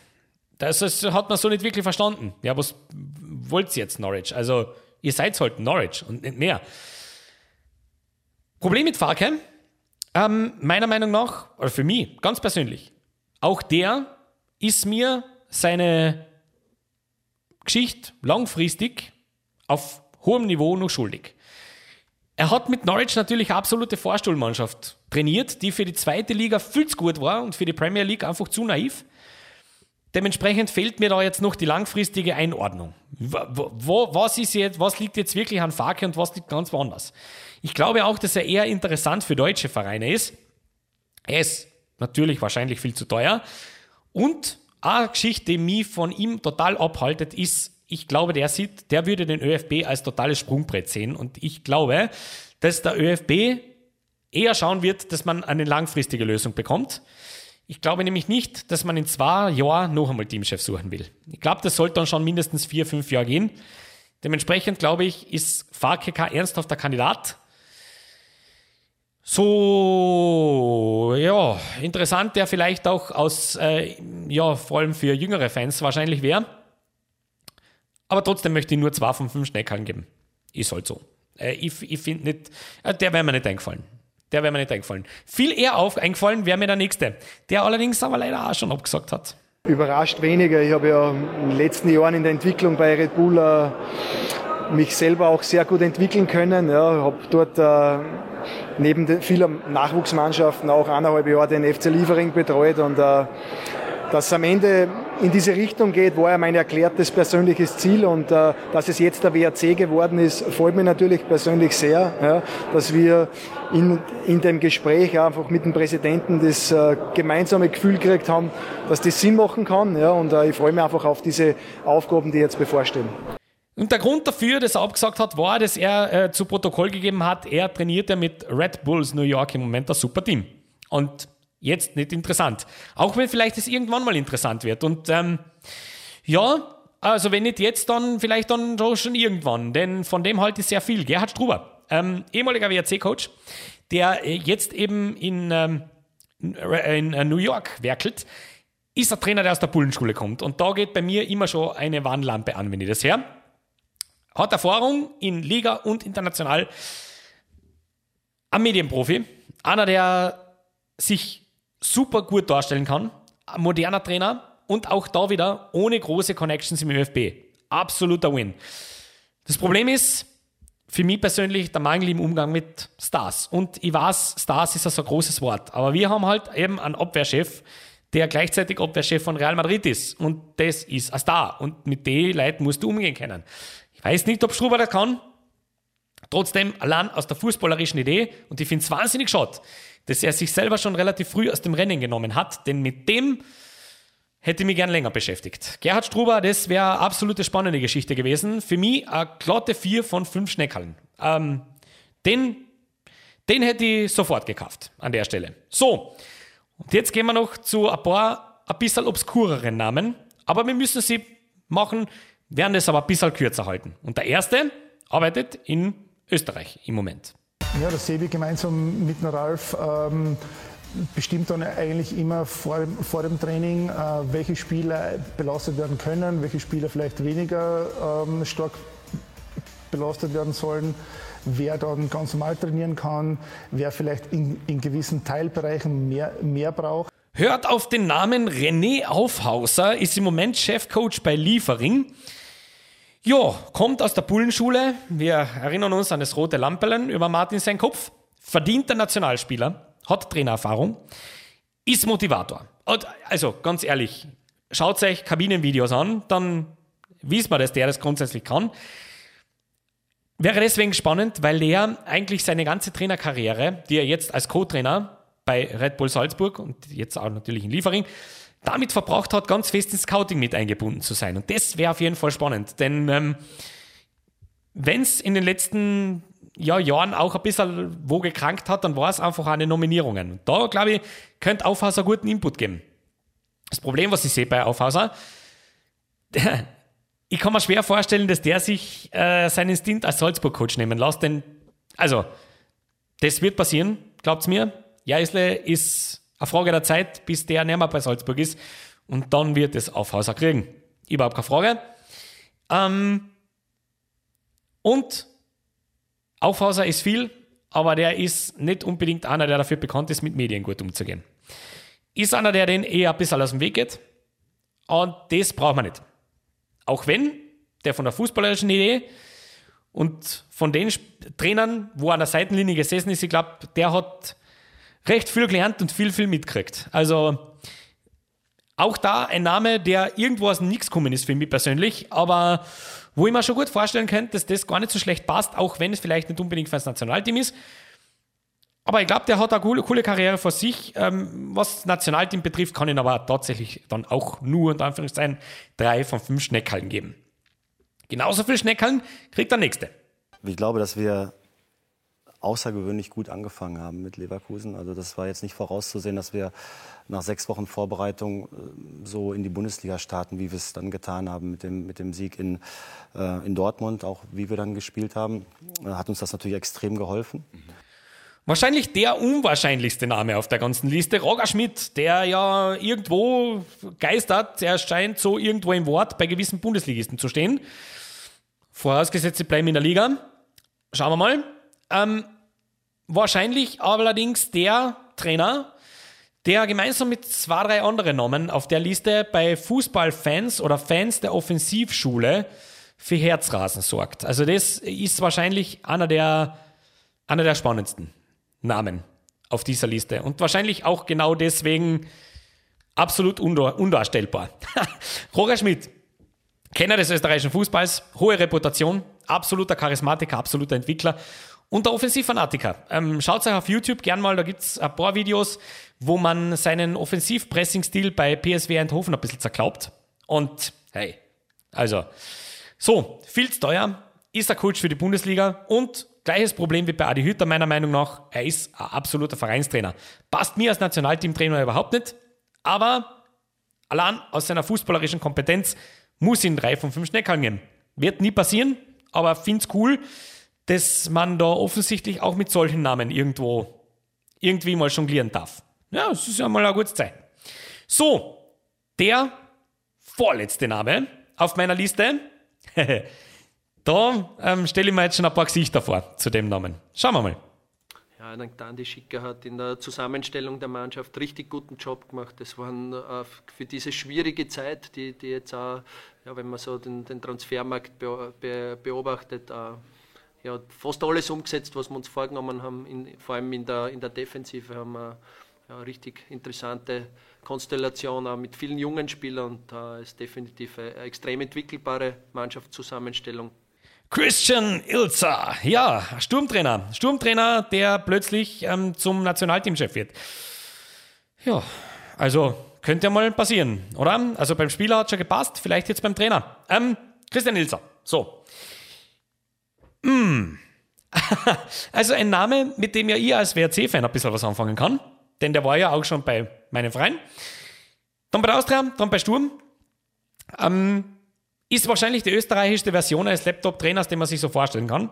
Das hat man so nicht wirklich verstanden. Ja, was wollt ihr jetzt, Norwich? Also, ihr seid halt Norwich und nicht mehr. Problem mit Farke, ähm, meiner Meinung nach, oder für mich, ganz persönlich, auch der ist mir seine Geschichte langfristig auf hohem Niveau noch schuldig. Er hat mit Norwich natürlich eine absolute Vorstuhlmannschaft trainiert, die für die zweite Liga viel zu gut war und für die Premier League einfach zu naiv. Dementsprechend fehlt mir da jetzt noch die langfristige Einordnung. Wo, was, ist jetzt, was liegt jetzt wirklich an Farke und was liegt ganz woanders? Ich glaube auch, dass er eher interessant für deutsche Vereine ist. Er ist natürlich wahrscheinlich viel zu teuer. Und eine Geschichte, die mich von ihm total abhaltet, ist, ich glaube, der sieht, der würde den ÖFB als totales Sprungbrett sehen. Und ich glaube, dass der ÖFB eher schauen wird, dass man eine langfristige Lösung bekommt. Ich glaube nämlich nicht, dass man in zwei Jahren noch einmal Teamchef suchen will. Ich glaube, das sollte dann schon mindestens vier, fünf Jahre gehen. Dementsprechend glaube ich, ist Farke kein ernsthafter Kandidat. So, ja, interessant, der vielleicht auch aus, äh, ja, vor allem für jüngere Fans wahrscheinlich wäre. Aber trotzdem möchte ich nur zwei von fünf Schneckern geben. Ist halt so. Äh, ich ich finde nicht, äh, der wäre mir nicht eingefallen. Der wäre mir nicht eingefallen. Viel eher auf eingefallen wäre mir der nächste, der allerdings aber leider auch schon abgesagt hat. Überrascht weniger. Ich habe ja in den letzten Jahren in der Entwicklung bei Red Bull äh, mich selber auch sehr gut entwickeln können. Ja, habe dort äh, neben vielen Nachwuchsmannschaften auch eineinhalb Jahre den FC Liefering betreut und äh, dass es am Ende in diese Richtung geht, war ja mein erklärtes persönliches Ziel und äh, dass es jetzt der WRC geworden ist, freut mich natürlich persönlich sehr, ja, dass wir in, in dem Gespräch einfach mit dem Präsidenten das äh, gemeinsame Gefühl gekriegt haben, dass das Sinn machen kann ja, und äh, ich freue mich einfach auf diese Aufgaben, die jetzt bevorstehen. Und der Grund dafür, dass er abgesagt hat, war, dass er äh, zu Protokoll gegeben hat, er trainiert ja mit Red Bulls New York im Moment das super Team. Und jetzt nicht interessant. Auch wenn vielleicht es irgendwann mal interessant wird. Und ähm, ja, also wenn nicht jetzt, dann vielleicht dann schon irgendwann. Denn von dem halte ich sehr viel. Gerhard Struber, ähm, ehemaliger WRC-Coach, der äh, jetzt eben in, ähm, in äh, New York werkelt, ist ein Trainer, der aus der Bullenschule kommt. Und da geht bei mir immer schon eine Warnlampe an, wenn ich das her. Hat Erfahrung in Liga und international. Ein Medienprofi. Einer, der sich super gut darstellen kann. Ein moderner Trainer und auch da wieder ohne große Connections im ÖFB. Absoluter Win. Das Problem ist, für mich persönlich der Mangel im Umgang mit Stars. Und ich weiß, Stars ist also ein großes Wort. Aber wir haben halt eben einen Abwehrchef, der gleichzeitig Abwehrchef von Real Madrid ist. Und das ist ein Star. Und mit den Leuten musst du umgehen können. Ich weiß nicht, ob Struber das kann. Trotzdem, allein aus der fußballerischen Idee, und ich finde es wahnsinnig schade, dass er sich selber schon relativ früh aus dem Rennen genommen hat, denn mit dem hätte ich mich gern länger beschäftigt. Gerhard Struber, das wäre absolute spannende Geschichte gewesen. Für mich eine glatte 4 von 5 Schneckerln. Ähm, den, den hätte ich sofort gekauft an der Stelle. So, und jetzt gehen wir noch zu ein paar ein bisschen obskureren Namen, aber wir müssen sie machen, werden es aber ein bisschen kürzer halten. Und der erste arbeitet in Österreich im Moment. Ja, das Sebi gemeinsam mit Ralf ähm, bestimmt dann eigentlich immer vor dem, vor dem Training, äh, welche Spieler belastet werden können, welche Spieler vielleicht weniger ähm, stark belastet werden sollen, wer dann ganz normal trainieren kann, wer vielleicht in, in gewissen Teilbereichen mehr, mehr braucht. Hört auf den Namen René Aufhauser, ist im Moment Chefcoach bei Liefering. Ja, kommt aus der Bullenschule. Wir erinnern uns an das rote Lampelen über Martin sein Kopf. Verdienter Nationalspieler, hat Trainererfahrung, ist Motivator. Und also ganz ehrlich, schaut euch Kabinenvideos an, dann wisst man, dass der das grundsätzlich kann. wäre deswegen spannend, weil er eigentlich seine ganze Trainerkarriere, die er jetzt als Co-Trainer bei Red Bull Salzburg und jetzt auch natürlich in Liefering, damit verbraucht hat, ganz fest ins Scouting mit eingebunden zu sein. Und das wäre auf jeden Fall spannend, denn ähm, wenn es in den letzten ja, Jahren auch ein bisschen wo gekrankt hat, dann war es einfach eine Nominierungen. Und da, glaube ich, könnte Aufhauser guten Input geben. Das Problem, was ich sehe bei Aufhauser, ich kann mir schwer vorstellen, dass der sich äh, seinen Stint als Salzburg-Coach nehmen lässt, denn, also, das wird passieren, glaubt's mir. Jaisle ist eine Frage der Zeit, bis der nicht mehr bei Salzburg ist und dann wird es Aufhauser kriegen. Überhaupt keine Frage. Ähm, und Aufhauser ist viel, aber der ist nicht unbedingt einer, der dafür bekannt ist, mit Medien gut umzugehen. Ist einer, der den eher ein bisschen aus dem Weg geht. Und das braucht man nicht. Auch wenn der von der fußballerischen Idee und von den Trainern, wo an der Seitenlinie gesessen ist, ich glaube, der hat recht viel gelernt und viel, viel mitgekriegt. Also auch da ein Name, der irgendwo aus dem Nix gekommen ist für mich persönlich, aber wo ich mir schon gut vorstellen könnte, dass das gar nicht so schlecht passt, auch wenn es vielleicht nicht unbedingt für das Nationalteam ist. Aber ich glaube, der hat eine coole, Karriere vor sich. Ähm, was Nationalteam betrifft, kann ihn aber tatsächlich dann auch nur, unter Anführungszeichen, drei von fünf Schneckeln geben. Genauso viel Schneckeln kriegt der Nächste. Ich glaube, dass wir außergewöhnlich gut angefangen haben mit Leverkusen. Also das war jetzt nicht vorauszusehen, dass wir nach sechs Wochen Vorbereitung äh, so in die Bundesliga starten, wie wir es dann getan haben mit dem, mit dem Sieg in, äh, in Dortmund, auch wie wir dann gespielt haben, äh, hat uns das natürlich extrem geholfen. Wahrscheinlich der unwahrscheinlichste Name auf der ganzen Liste, Roger Schmidt, der ja irgendwo geistert, er scheint so irgendwo im Wort bei gewissen Bundesligisten zu stehen. Vorausgesetzt, sie bleiben in der Liga. Schauen wir mal. Ähm, wahrscheinlich allerdings der Trainer, der gemeinsam mit zwei, drei anderen Namen auf der Liste bei Fußballfans oder Fans der Offensivschule für Herzrasen sorgt. Also das ist wahrscheinlich einer der, einer der spannendsten Namen auf dieser Liste. Und wahrscheinlich auch genau deswegen absolut undarstellbar. Roger Schmidt, Kenner des österreichischen Fußballs, hohe Reputation, absoluter Charismatiker, absoluter Entwickler und der Offensivfanatiker. Ähm, Schaut euch auf YouTube gern mal, da gibt es ein paar Videos, wo man seinen Offensivpressing-Stil bei PSW Eindhoven ein bisschen zerklaubt. Und hey, also, so, viel zu teuer, ist er Coach für die Bundesliga und gleiches Problem wie bei Adi Hütter meiner Meinung nach, er ist ein absoluter Vereinstrainer. Passt mir als Nationalteamtrainer überhaupt nicht, aber allein aus seiner fußballerischen Kompetenz muss ihn drei von fünf Schneckeln geben. Wird nie passieren, aber finde es cool, dass man da offensichtlich auch mit solchen Namen irgendwo irgendwie mal jonglieren darf. Ja, es ist ja mal eine gute Zeit. So, der vorletzte Name auf meiner Liste. da ähm, stelle ich mir jetzt schon ein paar Gesichter vor zu dem Namen. Schauen wir mal. Ja, Dandi Schicker hat in der Zusammenstellung der Mannschaft richtig guten Job gemacht. Das waren äh, für diese schwierige Zeit, die, die jetzt auch, ja, wenn man so den, den Transfermarkt beobachtet, äh, ja, fast alles umgesetzt, was wir uns vorgenommen haben, in, vor allem in der, in der Defensive haben wir ja, richtig interessante Konstellation auch mit vielen jungen Spielern und da ist definitiv eine extrem entwickelbare Mannschaftszusammenstellung. Christian Ilzer, ja, Sturmtrainer. Sturmtrainer, der plötzlich ähm, zum Nationalteamchef wird. Ja, also könnte ja mal passieren, oder? Also beim Spieler hat schon gepasst, vielleicht jetzt beim Trainer. Ähm, Christian Ilzer, so. Mm. also ein Name, mit dem ja ich als WRC-Fan ein bisschen was anfangen kann, denn der war ja auch schon bei meinem Verein. Dann bei der Austria, dann bei Sturm. Ähm, ist wahrscheinlich die österreichischste Version eines Laptop-Trainers, den man sich so vorstellen kann.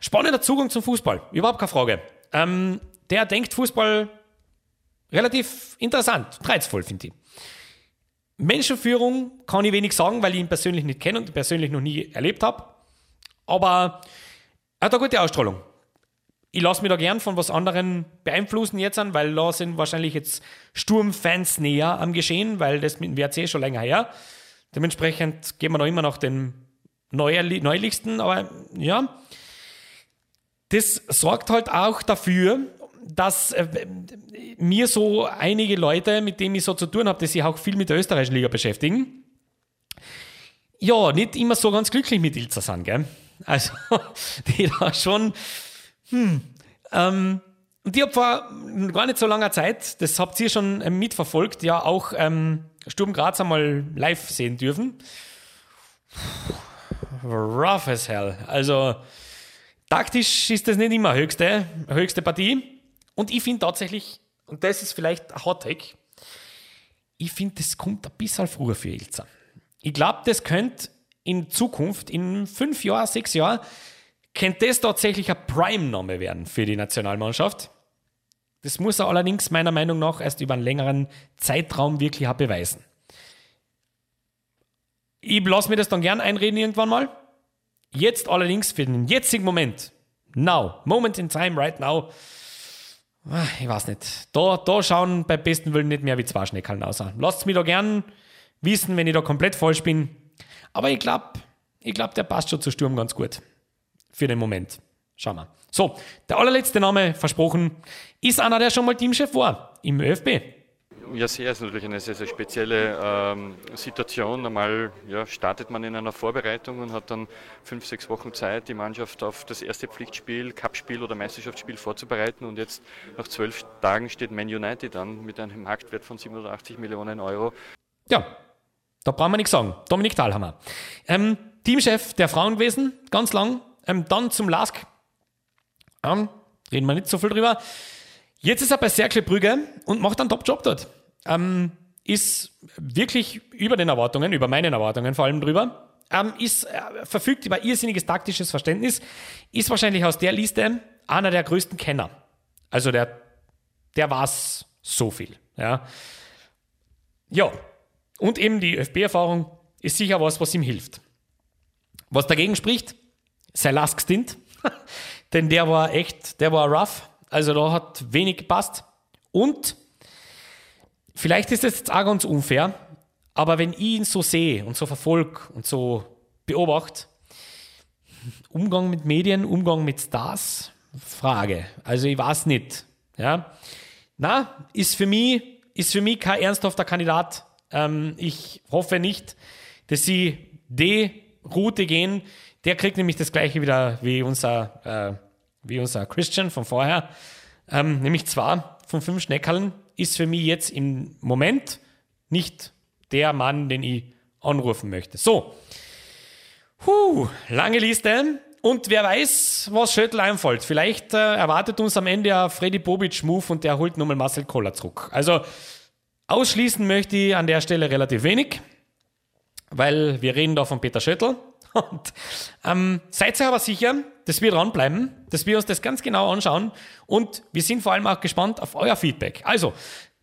Spannender Zugang zum Fußball, überhaupt keine Frage. Ähm, der denkt Fußball relativ interessant, reizvoll, finde ich. Menschenführung kann ich wenig sagen, weil ich ihn persönlich nicht kenne und persönlich noch nie erlebt habe. Aber er hat eine gute Ausstrahlung. Ich lasse mich da gern von was anderen beeinflussen jetzt an, weil da sind wahrscheinlich jetzt Sturmfans näher am Geschehen, weil das mit dem WRC schon länger her. Dementsprechend gehen wir da immer noch den Neulichsten, aber ja. Das sorgt halt auch dafür, dass äh, mir so einige Leute, mit denen ich so zu tun habe, die sich auch viel mit der österreichischen Liga beschäftigen, ja, nicht immer so ganz glücklich mit Ilza sind, gell? Also, die da schon, hm, ähm, ich habe vor gar nicht so langer Zeit, das habt ihr schon ähm, mitverfolgt, ja auch ähm, Sturm Graz einmal live sehen dürfen. Rough as hell. Also taktisch ist das nicht immer höchste, höchste Partie. Und ich finde tatsächlich, und das ist vielleicht ein Hot Take, ich finde, das kommt ein bisschen früher für Ilza. Ich glaube, das könnte in Zukunft, in fünf Jahren, sechs Jahren, könnte das tatsächlich ein Prime-Name werden für die Nationalmannschaft. Das muss er allerdings meiner Meinung nach erst über einen längeren Zeitraum wirklich beweisen. Ich lasse mir das dann gern einreden irgendwann mal. Jetzt allerdings für den jetzigen Moment, now, moment in time, right now, ah, ich weiß nicht. Da, da schauen bei besten Willen nicht mehr wie zwei Schneckeln aus. Lasst mich da gern wissen, wenn ich da komplett falsch bin. Aber ich glaube, ich glaub, der passt schon zu Sturm ganz gut. Für den Moment. Schauen wir. So, der allerletzte Name, versprochen, ist einer, der schon mal Teamchef war im ÖFB. Ja, sehr ist natürlich eine sehr, sehr spezielle ähm, Situation. Normal ja, startet man in einer Vorbereitung und hat dann fünf, sechs Wochen Zeit, die Mannschaft auf das erste Pflichtspiel, Cupspiel oder Meisterschaftsspiel vorzubereiten. Und jetzt nach zwölf Tagen steht Man United an mit einem Marktwert von 780 Millionen Euro. Ja, da brauchen wir nichts sagen. Dominik Thalhammer. Ähm, Teamchef der Frauen gewesen, ganz lang. Ähm, dann zum LASK. Ähm, reden wir nicht so viel drüber. Jetzt ist er bei Cercle Brügge und macht einen Top-Job dort. Ähm, ist wirklich über den Erwartungen, über meinen Erwartungen vor allem drüber. Ähm, ist, äh, verfügt über irrsinniges taktisches Verständnis. Ist wahrscheinlich aus der Liste einer der größten Kenner. Also der, der war so viel. Ja. ja. Und eben die ÖFB-Erfahrung ist sicher was, was ihm hilft. Was dagegen spricht, sein Last Stint. Denn der war echt, der war rough. Also da hat wenig gepasst. Und vielleicht ist das jetzt auch ganz unfair, aber wenn ich ihn so sehe und so verfolge und so beobachte, Umgang mit Medien, Umgang mit Stars, Frage. Also ich weiß nicht. Ja. Na, ist für mich, ist für mich kein ernsthafter Kandidat. Ähm, ich hoffe nicht, dass sie die Route gehen. Der kriegt nämlich das gleiche wieder wie unser, äh, wie unser Christian von vorher. Ähm, nämlich zwar von fünf Schneckerln ist für mich jetzt im Moment nicht der Mann, den ich anrufen möchte. So. Puh, lange Liste. Und wer weiß, was Schöttl einfällt. Vielleicht äh, erwartet uns am Ende ein Freddy Bobic-Move und der holt nochmal Marcel Koller zurück. Also ausschließen möchte ich an der Stelle relativ wenig, weil wir reden da von Peter Schöttl. Und ähm, seid ihr aber sicher, dass wir dranbleiben, dass wir uns das ganz genau anschauen und wir sind vor allem auch gespannt auf euer Feedback. Also,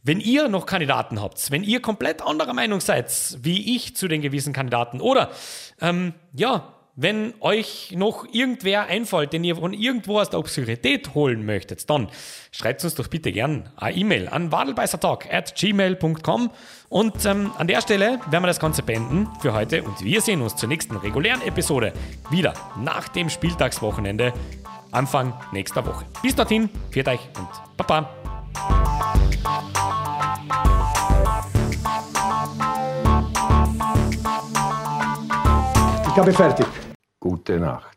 wenn ihr noch Kandidaten habt, wenn ihr komplett anderer Meinung seid, wie ich zu den gewissen Kandidaten oder ähm, ja, wenn euch noch irgendwer einfällt, den ihr von irgendwo aus der Obskurität holen möchtet, dann schreibt uns doch bitte gern eine E-Mail an wadelbeißertalk at gmail.com und ähm, an der Stelle werden wir das Ganze beenden für heute und wir sehen uns zur nächsten regulären Episode wieder nach dem Spieltagswochenende Anfang nächster Woche. Bis dorthin, viert euch und Baba. Ich habe fertig. Gute Nacht.